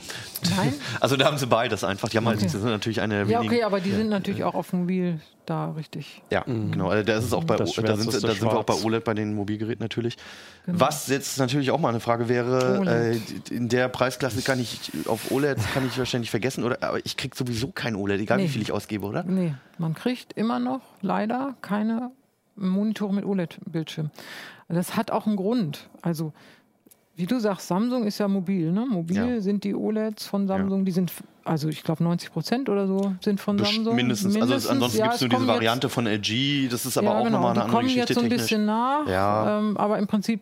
[SPEAKER 2] Nein?
[SPEAKER 1] Also da haben sie beides einfach. Die haben halt, okay. halt, sind natürlich eine
[SPEAKER 2] Ja, okay, aber die sind natürlich auch auf Mobil da richtig.
[SPEAKER 1] Ja, mhm. genau. Also da ist es auch bei, da sind, da sind wir auch bei OLED bei den Mobilgeräten natürlich. Genau. Was jetzt natürlich auch mal eine Frage wäre, äh, in der Preisklasse kann ich auf OLED kann ich wahrscheinlich vergessen, oder aber ich kriege sowieso kein OLED, egal nee. wie viel ich ausgebe, oder?
[SPEAKER 2] Nee, man kriegt immer noch leider keine Monitore mit OLED-Bildschirm. Das hat auch einen Grund. Also wie du sagst, Samsung ist ja mobil. Ne? Mobil ja. sind die OLEDs von Samsung, ja. die sind, also ich glaube 90 Prozent oder so sind von Best Samsung.
[SPEAKER 1] Mindestens. Mindestens. Also ansonsten ja, gibt es nur diese Variante von LG, das ist aber auch genau. nochmal eine die andere Geschichte.
[SPEAKER 2] Die kommen jetzt so ein bisschen nach, ja. ähm, aber im Prinzip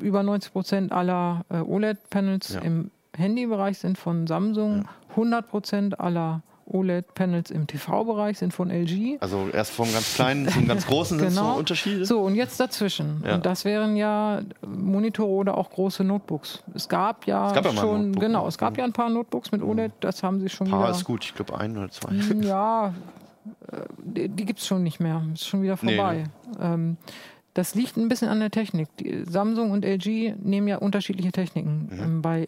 [SPEAKER 2] über 90 Prozent aller äh, OLED-Panels im Handybereich sind von Samsung, 100 Prozent aller OLED-Panels im TV-Bereich sind von LG.
[SPEAKER 1] Also erst vom ganz kleinen zum ganz großen genau. sind so Unterschiede.
[SPEAKER 2] So, und jetzt dazwischen. Ja. Und das wären ja Monitore oder auch große Notebooks. Es gab ja, es gab ja schon, genau, es gab ja ein paar Notebooks mit OLED, das haben sie schon ein
[SPEAKER 1] paar
[SPEAKER 2] wieder.
[SPEAKER 1] ist gut, ich glaube ein oder zwei.
[SPEAKER 2] Hm, ja, äh, die, die gibt es schon nicht mehr. Ist schon wieder vorbei. Nee, nee. Ähm, das liegt ein bisschen an der Technik. Die Samsung und LG nehmen ja unterschiedliche Techniken. Mhm. Ähm, bei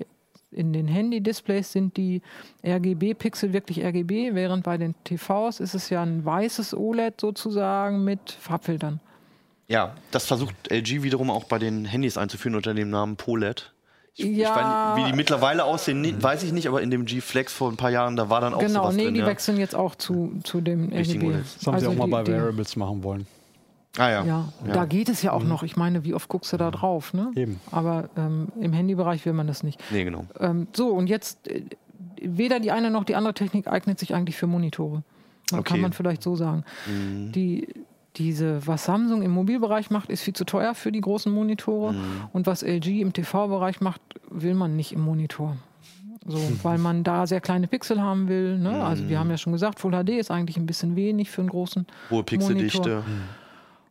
[SPEAKER 2] in den Handy-Displays sind die RGB-Pixel wirklich RGB, während bei den TVs ist es ja ein weißes OLED sozusagen mit Farbfiltern.
[SPEAKER 1] Ja, das versucht LG wiederum auch bei den Handys einzuführen unter dem Namen POLED. Ich, ja, ich weiß, wie die mittlerweile aussehen, weiß ich nicht, aber in dem G-Flex vor ein paar Jahren, da war dann auch
[SPEAKER 2] genau,
[SPEAKER 1] sowas
[SPEAKER 2] nee,
[SPEAKER 1] drin.
[SPEAKER 2] Genau, die ja. wechseln jetzt auch zu, zu dem RGB.
[SPEAKER 4] Das haben also sie auch mal bei Variables machen wollen.
[SPEAKER 1] Ah, ja.
[SPEAKER 2] ja. ja. Da geht es ja auch mhm. noch. Ich meine, wie oft guckst du da drauf? Ne?
[SPEAKER 4] Eben.
[SPEAKER 2] Aber ähm, im Handybereich will man das nicht.
[SPEAKER 1] Nee, genau.
[SPEAKER 2] Ähm, so, und jetzt, äh, weder die eine noch die andere Technik eignet sich eigentlich für Monitore. Okay. Kann man vielleicht so sagen. Mhm. Die, diese, was Samsung im Mobilbereich macht, ist viel zu teuer für die großen Monitore. Mhm. Und was LG im TV-Bereich macht, will man nicht im Monitor. So, mhm. weil man da sehr kleine Pixel haben will. Ne? Also wir mhm. haben ja schon gesagt, Full HD ist eigentlich ein bisschen wenig für einen großen
[SPEAKER 1] Hohe Pixeldichte.
[SPEAKER 2] Monitor.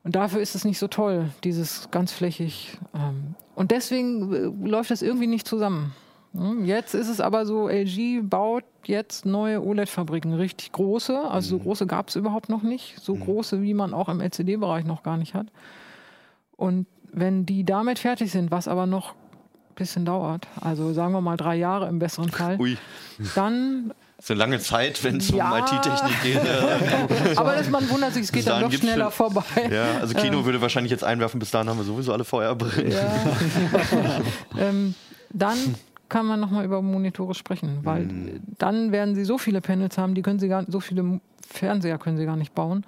[SPEAKER 2] Und dafür ist es nicht so toll, dieses ganz flächig. Ähm, und deswegen äh, läuft das irgendwie nicht zusammen. Hm, jetzt ist es aber so, LG baut jetzt neue OLED-Fabriken, richtig große. Also so mhm. große gab es überhaupt noch nicht. So mhm. große, wie man auch im LCD-Bereich noch gar nicht hat. Und wenn die damit fertig sind, was aber noch bisschen dauert, also sagen wir mal drei Jahre im besseren Fall, Ui. dann
[SPEAKER 1] das ist eine lange Zeit, wenn es ja. um IT-Technik geht.
[SPEAKER 2] Aber das, man wundert sich, es geht dann doch schneller für, vorbei.
[SPEAKER 1] Ja, also Kino ähm, würde wahrscheinlich jetzt einwerfen, bis dahin haben wir sowieso alle Feuerbrillen. Ja.
[SPEAKER 2] ähm, dann kann man nochmal über Monitore sprechen, weil mhm. dann werden sie so viele Panels haben, die können sie gar so viele Fernseher können sie gar nicht bauen.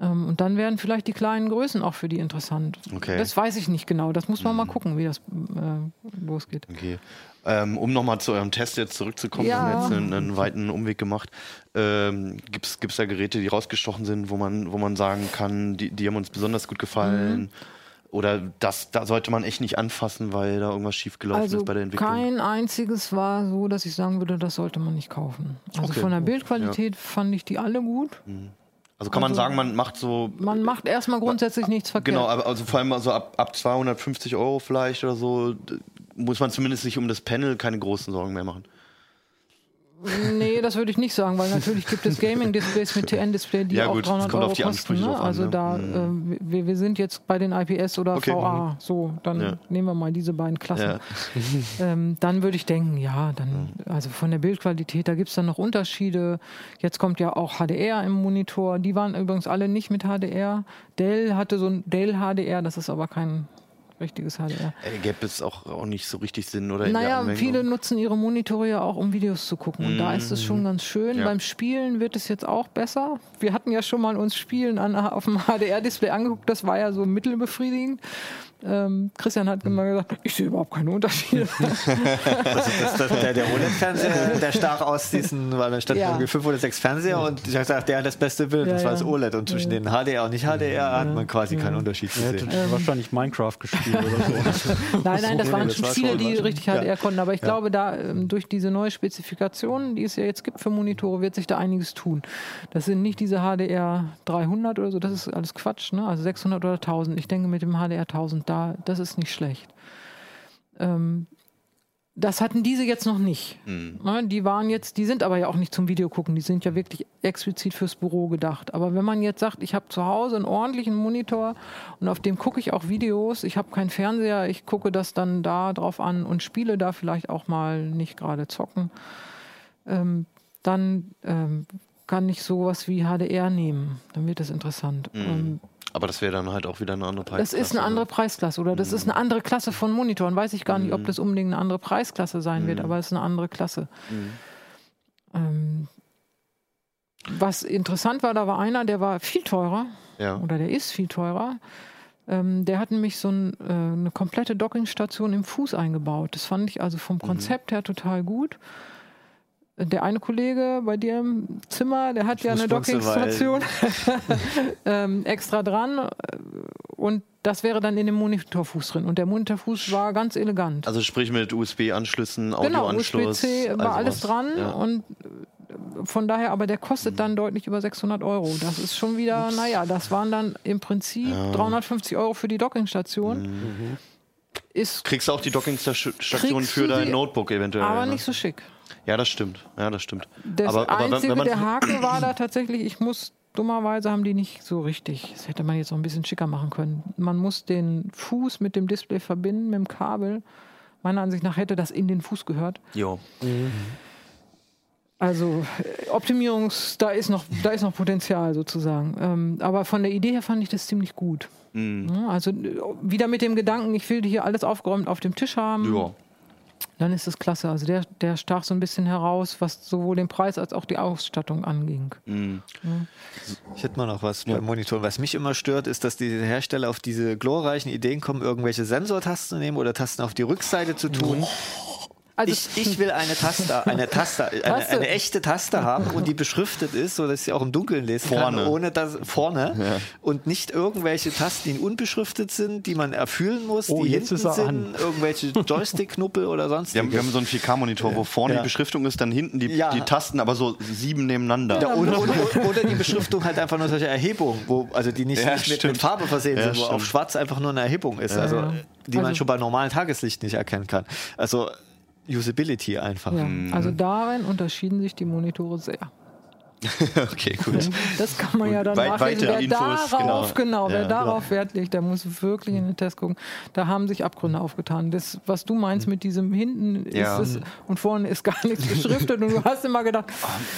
[SPEAKER 2] Ähm, und dann werden vielleicht die kleinen Größen auch für die interessant. Okay. Das weiß ich nicht genau. Das muss man mhm. mal gucken, wie das äh, losgeht.
[SPEAKER 1] Okay. Ähm, um nochmal zu eurem Test jetzt zurückzukommen, ja. wir haben jetzt einen, einen weiten Umweg gemacht. Ähm, Gibt es da Geräte, die rausgestochen sind, wo man, wo man sagen kann, die, die haben uns besonders gut gefallen? Mhm. Oder das, da sollte man echt nicht anfassen, weil da irgendwas schiefgelaufen
[SPEAKER 2] also
[SPEAKER 1] ist bei der Entwicklung?
[SPEAKER 2] Kein einziges war so, dass ich sagen würde, das sollte man nicht kaufen. Also okay. von der Bildqualität ja. fand ich die alle gut. Mhm.
[SPEAKER 1] Also kann also, man sagen, man macht so.
[SPEAKER 2] Man macht erstmal grundsätzlich man, nichts verkehrt.
[SPEAKER 1] Genau, also vor allem also ab, ab 250 Euro vielleicht oder so muss man zumindest sich um das Panel keine großen Sorgen mehr machen.
[SPEAKER 2] Nee, das würde ich nicht sagen, weil natürlich gibt es Gaming-Displays mit TN-Display, die ja, auch gut, 300 Euro kosten. Ne? Also an, da, mhm. äh, wir, wir, sind jetzt bei den IPS oder okay. VA. Mhm. So, dann ja. nehmen wir mal diese beiden Klassen. Ja. Ähm, dann würde ich denken, ja, dann, also von der Bildqualität, da gibt es dann noch Unterschiede. Jetzt kommt ja auch HDR im Monitor. Die waren übrigens alle nicht mit HDR. Dell hatte so ein Dell HDR, das ist aber kein richtiges HDR.
[SPEAKER 1] Äh, gäbe es auch, auch nicht so richtig Sinn, oder?
[SPEAKER 2] Naja, viele nutzen ihre Monitore ja auch, um Videos zu gucken. Und mm. da ist es schon mhm. ganz schön. Ja. Beim Spielen wird es jetzt auch besser. Wir hatten ja schon mal uns Spielen an, auf dem HDR-Display angeguckt, das war ja so mittelbefriedigend. Ähm, Christian hat immer gesagt, ich sehe überhaupt keine Unterschiede.
[SPEAKER 3] also das, das, der, der OLED-Fernseher, der stach aus diesen, weil da stand ja. irgendwie fünf oder sechs Fernseher und ich habe gesagt, der hat das beste Bild, ja, das war das OLED. Und zwischen den HDR und nicht HDR hat man quasi keinen Unterschied gesehen.
[SPEAKER 4] Ähm, wahrscheinlich Minecraft gespielt oder so.
[SPEAKER 2] Nein, nein, das waren schon viele, die richtig HDR konnten. Aber ich glaube, da ähm, durch diese neue Spezifikation, die es ja jetzt gibt für Monitore, wird sich da einiges tun. Das sind nicht diese HDR 300 oder so, das ist alles Quatsch, ne? also 600 oder 1000. Ich denke, mit dem HDR 1000 da, das ist nicht schlecht. Ähm, das hatten diese jetzt noch nicht. Mhm. Die waren jetzt, die sind aber ja auch nicht zum Video gucken, die sind ja wirklich explizit fürs Büro gedacht. Aber wenn man jetzt sagt, ich habe zu Hause einen ordentlichen Monitor und auf dem gucke ich auch Videos, ich habe keinen Fernseher, ich gucke das dann da drauf an und spiele da vielleicht auch mal nicht gerade zocken, ähm, dann ähm, kann ich sowas wie HDR nehmen. Dann wird das interessant. Mhm. Ähm,
[SPEAKER 1] aber das wäre dann halt auch wieder eine andere Preisklasse.
[SPEAKER 2] Das ist eine andere Preisklasse oder das mhm. ist eine andere Klasse von Monitoren. Weiß ich gar nicht, ob mhm. das unbedingt eine andere Preisklasse sein mhm. wird, aber es ist eine andere Klasse. Mhm. Ähm, was interessant war, da war einer, der war viel teurer ja. oder der ist viel teurer. Ähm, der hat nämlich so ein, äh, eine komplette Dockingstation im Fuß eingebaut. Das fand ich also vom mhm. Konzept her total gut der eine Kollege bei dir im Zimmer, der hat ich ja eine Dockingstation ähm, extra dran und das wäre dann in dem Monitorfuß drin. Und der Monitorfuß war ganz elegant.
[SPEAKER 1] Also sprich mit USB-Anschlüssen, Audioanschluss.
[SPEAKER 2] Genau, USB-C war alles dran ja. und von daher, aber der kostet mhm. dann deutlich über 600 Euro. Das ist schon wieder, Ups. naja, das waren dann im Prinzip ja. 350 Euro für die Dockingstation. Mhm.
[SPEAKER 1] Ist, Kriegst du auch die Dockingstation für dein Notebook eventuell?
[SPEAKER 2] Aber ne? nicht so schick.
[SPEAKER 1] Ja, das stimmt. Ja, das stimmt.
[SPEAKER 2] Das aber, Einzige, aber wenn, der Haken war da tatsächlich, ich muss, dummerweise haben die nicht so richtig. Das hätte man jetzt noch ein bisschen schicker machen können. Man muss den Fuß mit dem Display verbinden, mit dem Kabel. Meiner Ansicht nach hätte das in den Fuß gehört.
[SPEAKER 1] Jo. Mhm.
[SPEAKER 2] Also äh, Optimierungs, da ist noch, da ist noch Potenzial sozusagen. Ähm, aber von der Idee her fand ich das ziemlich gut. Mhm. Also äh, wieder mit dem Gedanken, ich will hier alles aufgeräumt auf dem Tisch haben. Ja dann ist es klasse. Also der, der stach so ein bisschen heraus, was sowohl den Preis als auch die Ausstattung anging. Mhm.
[SPEAKER 3] Ja. Ich hätte mal noch was ja. beim Monitor. Was mich immer stört, ist, dass die Hersteller auf diese glorreichen Ideen kommen, irgendwelche Sensortasten zu nehmen oder Tasten auf die Rückseite zu tun. Oh also ich, ich will eine Taste, eine Taste, eine, eine, echte Taste haben und die beschriftet ist, so dass ich sie auch im Dunkeln lesen vorne. kann, ohne dass vorne ja. und nicht irgendwelche Tasten, die unbeschriftet sind, die man erfüllen muss, oh, die hinten sind, an. irgendwelche Joystick-Knuppel oder sonst.
[SPEAKER 1] Wir haben, wir haben so einen 4K-Monitor, wo vorne ja. die Beschriftung ist, dann hinten die, ja. die Tasten, aber so sieben nebeneinander.
[SPEAKER 3] Ja, oder, oder, oder, die Beschriftung halt einfach nur solche Erhebungen, wo also die nicht, nicht mit, mit, Farbe versehen sind, wo stimmt. auf Schwarz einfach nur eine Erhebung ist, also die also, man schon bei normalem Tageslicht nicht erkennen kann. Also Usability einfach. Ja,
[SPEAKER 2] mhm. Also darin unterschieden sich die Monitore sehr.
[SPEAKER 1] okay, gut.
[SPEAKER 2] Das kann man ja dann
[SPEAKER 1] weit,
[SPEAKER 2] nachlesen. Wer
[SPEAKER 1] Infos,
[SPEAKER 2] darauf, genau,
[SPEAKER 1] genau
[SPEAKER 2] wer
[SPEAKER 1] ja,
[SPEAKER 2] darauf Wert legt, der muss wirklich in den Test gucken. Da haben sich Abgründe aufgetan. Das, was du meinst mit diesem hinten ist
[SPEAKER 1] Ja.
[SPEAKER 2] es und vorne ist gar nichts beschriftet und du hast immer gedacht,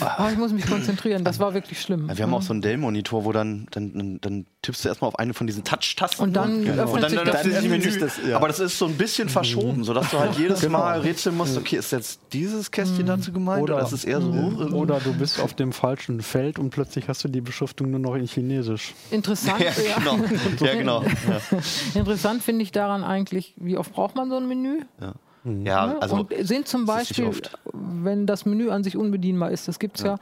[SPEAKER 2] oh, ich muss mich konzentrieren. Das war wirklich schlimm.
[SPEAKER 1] Ja, wir haben auch so einen Dell-Monitor, wo dann, dann, dann, dann tippst du erstmal auf eine von diesen Touch-Tasten.
[SPEAKER 2] Und dann
[SPEAKER 1] Genau.
[SPEAKER 2] öffnet
[SPEAKER 1] und dann,
[SPEAKER 2] sich
[SPEAKER 1] dann
[SPEAKER 2] das
[SPEAKER 1] öffnet sich
[SPEAKER 3] Menü.
[SPEAKER 1] Menü.
[SPEAKER 3] Das, ja.
[SPEAKER 1] Aber das ist so ein bisschen verschoben, sodass du halt jedes Mal rätseln musst, okay, ist jetzt dieses Kästchen dazu gemeint oder,
[SPEAKER 4] Oder-
[SPEAKER 1] ist es eher so hoch? irgendwie?
[SPEAKER 4] Oder du bist auf dem falschen Feld und plötzlich hast du die Beschriftung nur noch in Chinesisch.
[SPEAKER 2] Interessant,
[SPEAKER 1] ja,
[SPEAKER 2] ja.
[SPEAKER 1] genau. Ja, genau. Ja.
[SPEAKER 2] Interessant finde ich daran eigentlich, wie oft braucht man so ein Menü?
[SPEAKER 1] Ja,
[SPEAKER 2] Ne?
[SPEAKER 1] also
[SPEAKER 2] und sind zum Beispiel,
[SPEAKER 1] oft.
[SPEAKER 2] wenn das Menü an sich unbedienbar ist, das gibt es ja.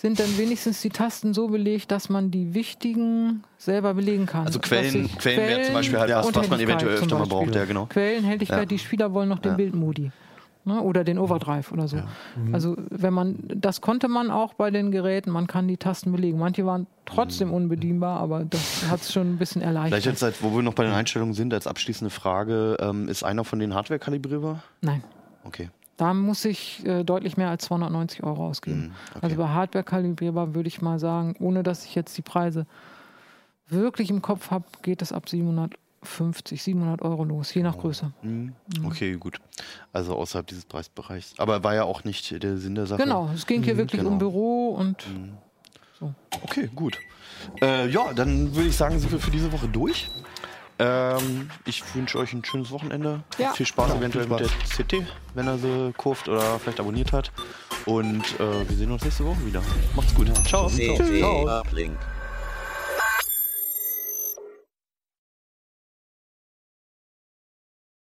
[SPEAKER 2] Sind dann wenigstens die Tasten so belegt, dass man die wichtigen selber belegen kann.
[SPEAKER 1] Also Quellen,
[SPEAKER 2] ich-
[SPEAKER 1] Quellen wäre zum Beispiel halt was, was man eventuell öfter mal braucht, ja genau.
[SPEAKER 2] Quellenhelligkeit,
[SPEAKER 1] Ja.
[SPEAKER 2] die Spieler wollen noch den
[SPEAKER 1] Ja.
[SPEAKER 2] Bildmodi. Ne, oder den Overdrive oder so.
[SPEAKER 1] Mhm.
[SPEAKER 2] Also wenn man, das konnte man auch bei den Geräten, man kann die Tasten belegen. Manche waren trotzdem unbedienbar, aber das hat es schon ein bisschen
[SPEAKER 1] Mhm. Vielleicht
[SPEAKER 2] erleichtert.
[SPEAKER 1] jetzt, halt, wo wir noch bei den Einstellungen sind, als abschließende Frage, ähm, ist einer von den Hardware kalibrierbar?
[SPEAKER 2] Nein.
[SPEAKER 1] Okay.
[SPEAKER 2] Da muss ich äh, deutlich mehr als 290 Euro ausgeben.
[SPEAKER 1] Hm, okay.
[SPEAKER 2] Also bei Hardware kalibrierbar würde ich mal sagen, ohne dass ich jetzt die Preise wirklich im Kopf habe, geht es ab 750, 700 Euro los, je nach Größe.
[SPEAKER 1] Hm, Okay, gut. Also außerhalb dieses Preisbereichs. Aber war ja auch nicht der Sinn der Sache.
[SPEAKER 2] Genau, es ging hier wirklich
[SPEAKER 1] genau.
[SPEAKER 2] um Büro und
[SPEAKER 1] Okay, gut. Äh, ja, dann würde ich sagen, sind wir für diese Woche durch. Ähm, ich wünsche euch ein schönes Wochenende.
[SPEAKER 2] Ja.
[SPEAKER 1] Viel Spaß eventuell mit der CT, wenn er sie kurft oder vielleicht abonniert hat. Und äh, wir sehen uns nächste Woche wieder. Macht's gut. Ciao.
[SPEAKER 5] Uplink.